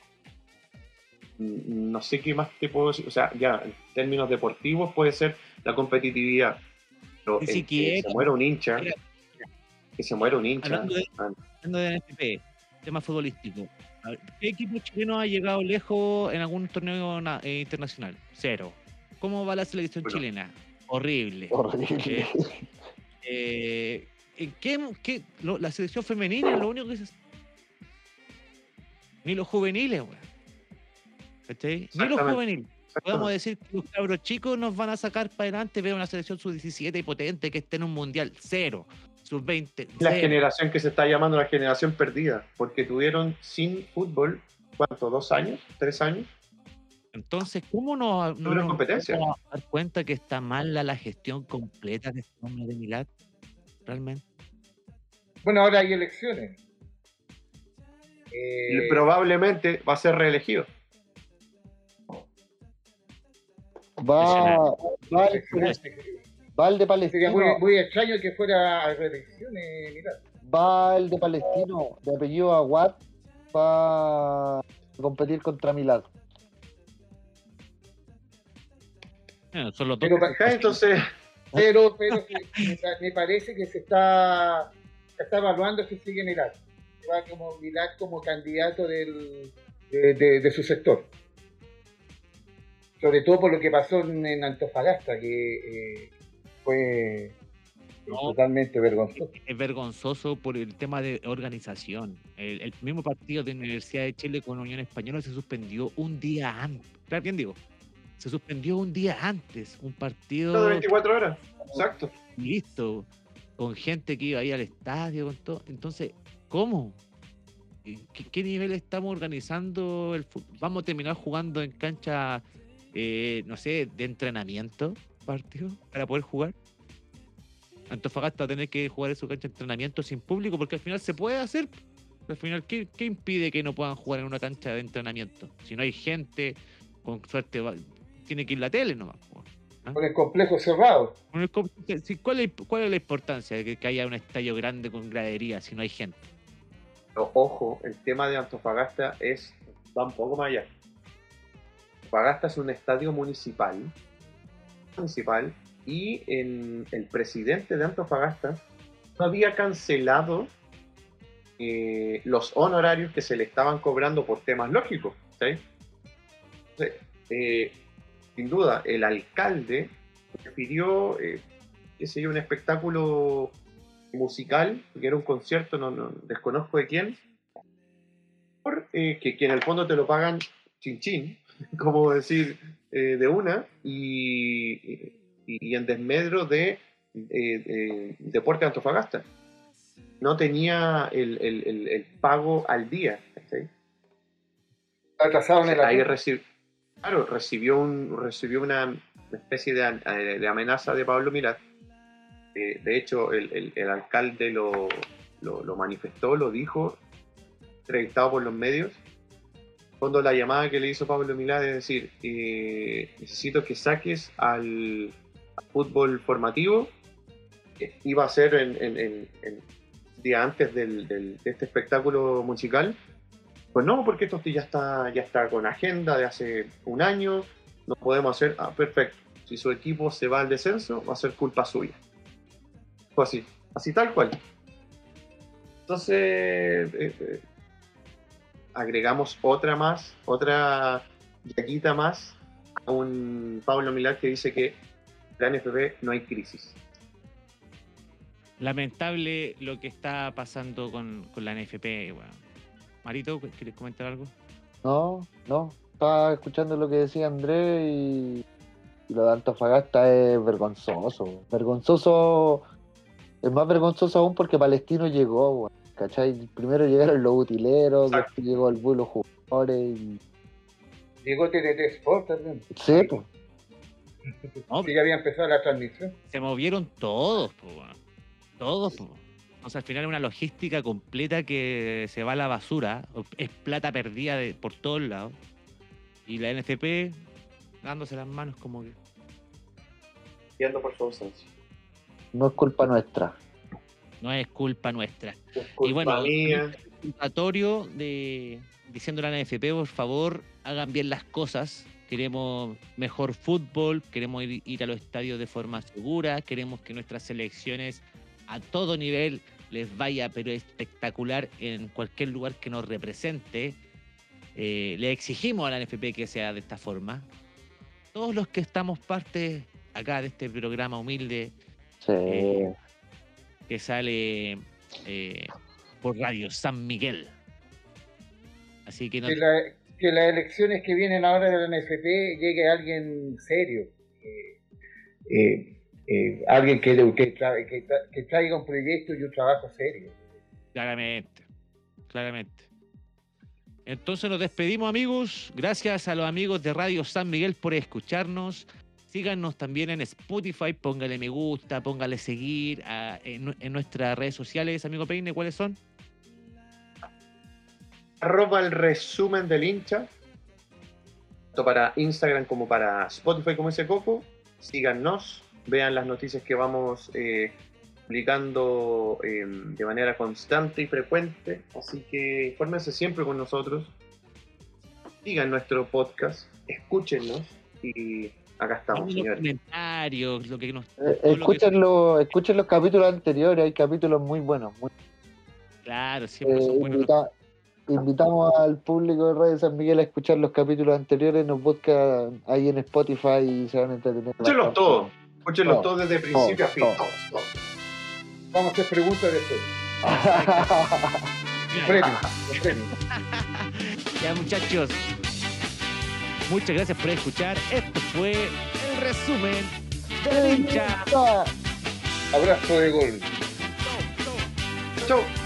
no sé qué más te puedo decir. O sea, ya, en términos deportivos puede ser la competitividad. Pero que se muera un hincha. Que se muera un hincha. Hablando de, hablando tema futbolístico. ¿Qué equipo chileno ha llegado lejos en algún torneo eh, internacional? Cero. ¿Cómo va la selección chilena? Horrible. Horrible. Eh, eh, qué, la selección femenina lo único que es. Ni los juveniles, güey. Ni los juveniles. Podemos decir que los cabros chicos nos van a sacar para adelante, ver una selección sub-17 y potente que esté en un mundial cero, sub-20. La generación que se está llamando la generación perdida, porque tuvieron sin fútbol, ¿cuánto? ¿Dos años? ¿Tres años? Entonces, ¿cómo no, no nos competencia? dar cuenta que está mal la, gestión completa de este hombre de Milad? Realmente. Bueno, ahora hay elecciones. Probablemente va a ser reelegido. Va, va, va el de Palestino. Sería muy, muy extraño que fuera a reelecciones, mirad. Va el de Palestino, de apellido Aguad, va a competir contra Milad. solo pero, entonces, pero, pero me parece que se está, se está evaluando si sigue Milad. Va como Milad como candidato del, de, de, de su sector sobre todo por lo que pasó en Antofagasta, que eh, fue totalmente vergonzoso. Es vergonzoso por el tema de organización. El, mismo partido de Universidad de Chile con Unión Española se suspendió un día antes. ¿Bien digo? Se suspendió un día antes, un partido... De 24 horas, exacto. Listo. con gente que iba ahí al estadio, con todo. Entonces, ¿cómo? ¿Qué, qué nivel estamos organizando el fútbol? ¿Vamos a terminar jugando en cancha, eh, no sé, de entrenamiento partido para poder jugar? Antofagasta va a tener que jugar en su cancha de entrenamiento sin público porque al final se puede hacer. Al final, ¿qué, qué impide que no puedan jugar en una cancha de entrenamiento? Si no hay gente, con suerte va- tiene que ir la tele nomás. po. Con el complejo cerrado. Con el com- sí, ¿Cuál es, ¿Cuál es la importancia de que, que haya un estadio grande con gradería si no hay gente? Pero ojo, el tema de Antofagasta es va un poco más allá. Antofagasta es un estadio municipal, municipal y el presidente de Antofagasta no había cancelado eh, los honorarios que se le estaban cobrando por temas lógicos. ¿sí? Eh, sin duda, el alcalde prefirió, eh, qué un espectáculo musical, que era un concierto, no, no- desconozco de quién, por, eh, que, que en el fondo te lo pagan chin chin, como decir, eh, de una, y, y- y en desmedro de eh, Deporte de Antofagasta. No tenía el, el- el- el pago al día. ¿cachai? Atrasado en el Ahí avión. reci- claro, recibió, un, recibió una especie de, eh, de amenaza de Pablo Milat. Eh, de hecho, el, el- el alcalde lo, lo- lo manifestó, lo dijo, entrevistado por los medios. Cuando la llamada que le hizo Pablo Milat es decir, eh, necesito que saques al, fútbol formativo. Iba a ser en, en- en- en- día antes del- del- de este espectáculo musical. Pues no, porque esto ya está, ya está con agenda de hace un año, no podemos hacer, ah, perfecto. Si su equipo se va al descenso, va a ser culpa suya. Fue así, así tal cual. Entonces, eh, eh, agregamos otra más, otra yaquita más a un Pablo Milar que dice que en la NFP no hay crisis. Lamentable lo que está pasando con, con la NFP. weón. Marito, ¿quieres comentar algo? No, no. Estaba escuchando lo que decía Andrés y, y lo de Antofagasta es vergonzoso. Vergonzoso. Es más vergonzoso aún porque Palestino llegó, weón, ¿cachai? Primero llegaron los utileros, después llegó el vuelo jugadores y. Llegó TNT Sport también. Sí, pues. No, Sí, ya había empezado la transmisión. se movieron todos, po, weón. todos. po. O sea, al final es una logística completa que se va a la basura. Es plata perdida de, por todos lados. Y la NFP dándose las manos como que... Yendo por su ausencia. No es culpa nuestra. No es culpa nuestra. Es culpa Y bueno, mía. De diciendo a la NFP, por favor, hagan bien las cosas. Queremos mejor fútbol, queremos ir, ir a los estadios de forma segura, queremos que nuestras selecciones a todo nivel les vaya, pero espectacular en cualquier lugar que nos represente. Eh, le exigimos a la NFP que sea de esta forma. Todos los que estamos parte acá de este programa humilde Sí. Eh, que sale eh, por Radio San Miguel. Así que no, Que, la- que las elecciones que vienen ahora de la NFP llegue alguien serio. eh, eh, alguien que, que, tra- que tra- que traiga un proyecto y un trabajo serio. claramente, claramente. Entonces nos despedimos amigos. Gracias a los amigos de Radio San Miguel por escucharnos. Síganos también en Spotify, póngale me gusta, póngale seguir en, nu- en nuestras redes sociales, amigo Peine, ¿cuáles son? arroba el resumen del hincha, tanto para Instagram como para Spotify, como dice Coco. Síganos, vean las noticias que vamos eh, publicando eh, de manera constante y frecuente. Así que infórmense siempre con nosotros. Sigan nuestro podcast, escúchenos y acá estamos, señores. comentarios, lo que nos... Eh, todo lo que- escuchen, los, escuchen los capítulos anteriores, hay capítulos muy buenos. muy- Claro, siempre eh, son buenos los- invitamos al público de Radio San Miguel a escuchar los capítulos anteriores, nos buscan ahí en Spotify y se van a entretener. Escúchenlos todos, escúchenlos Todos, desde principio a fin. todos. todos. Vamos a hacer preguntas después. Mira, Premios, los premios. Ya muchachos, Muchas gracias por escuchar. Esto fue el resumen del hincha. Abrazo de gol. Chau.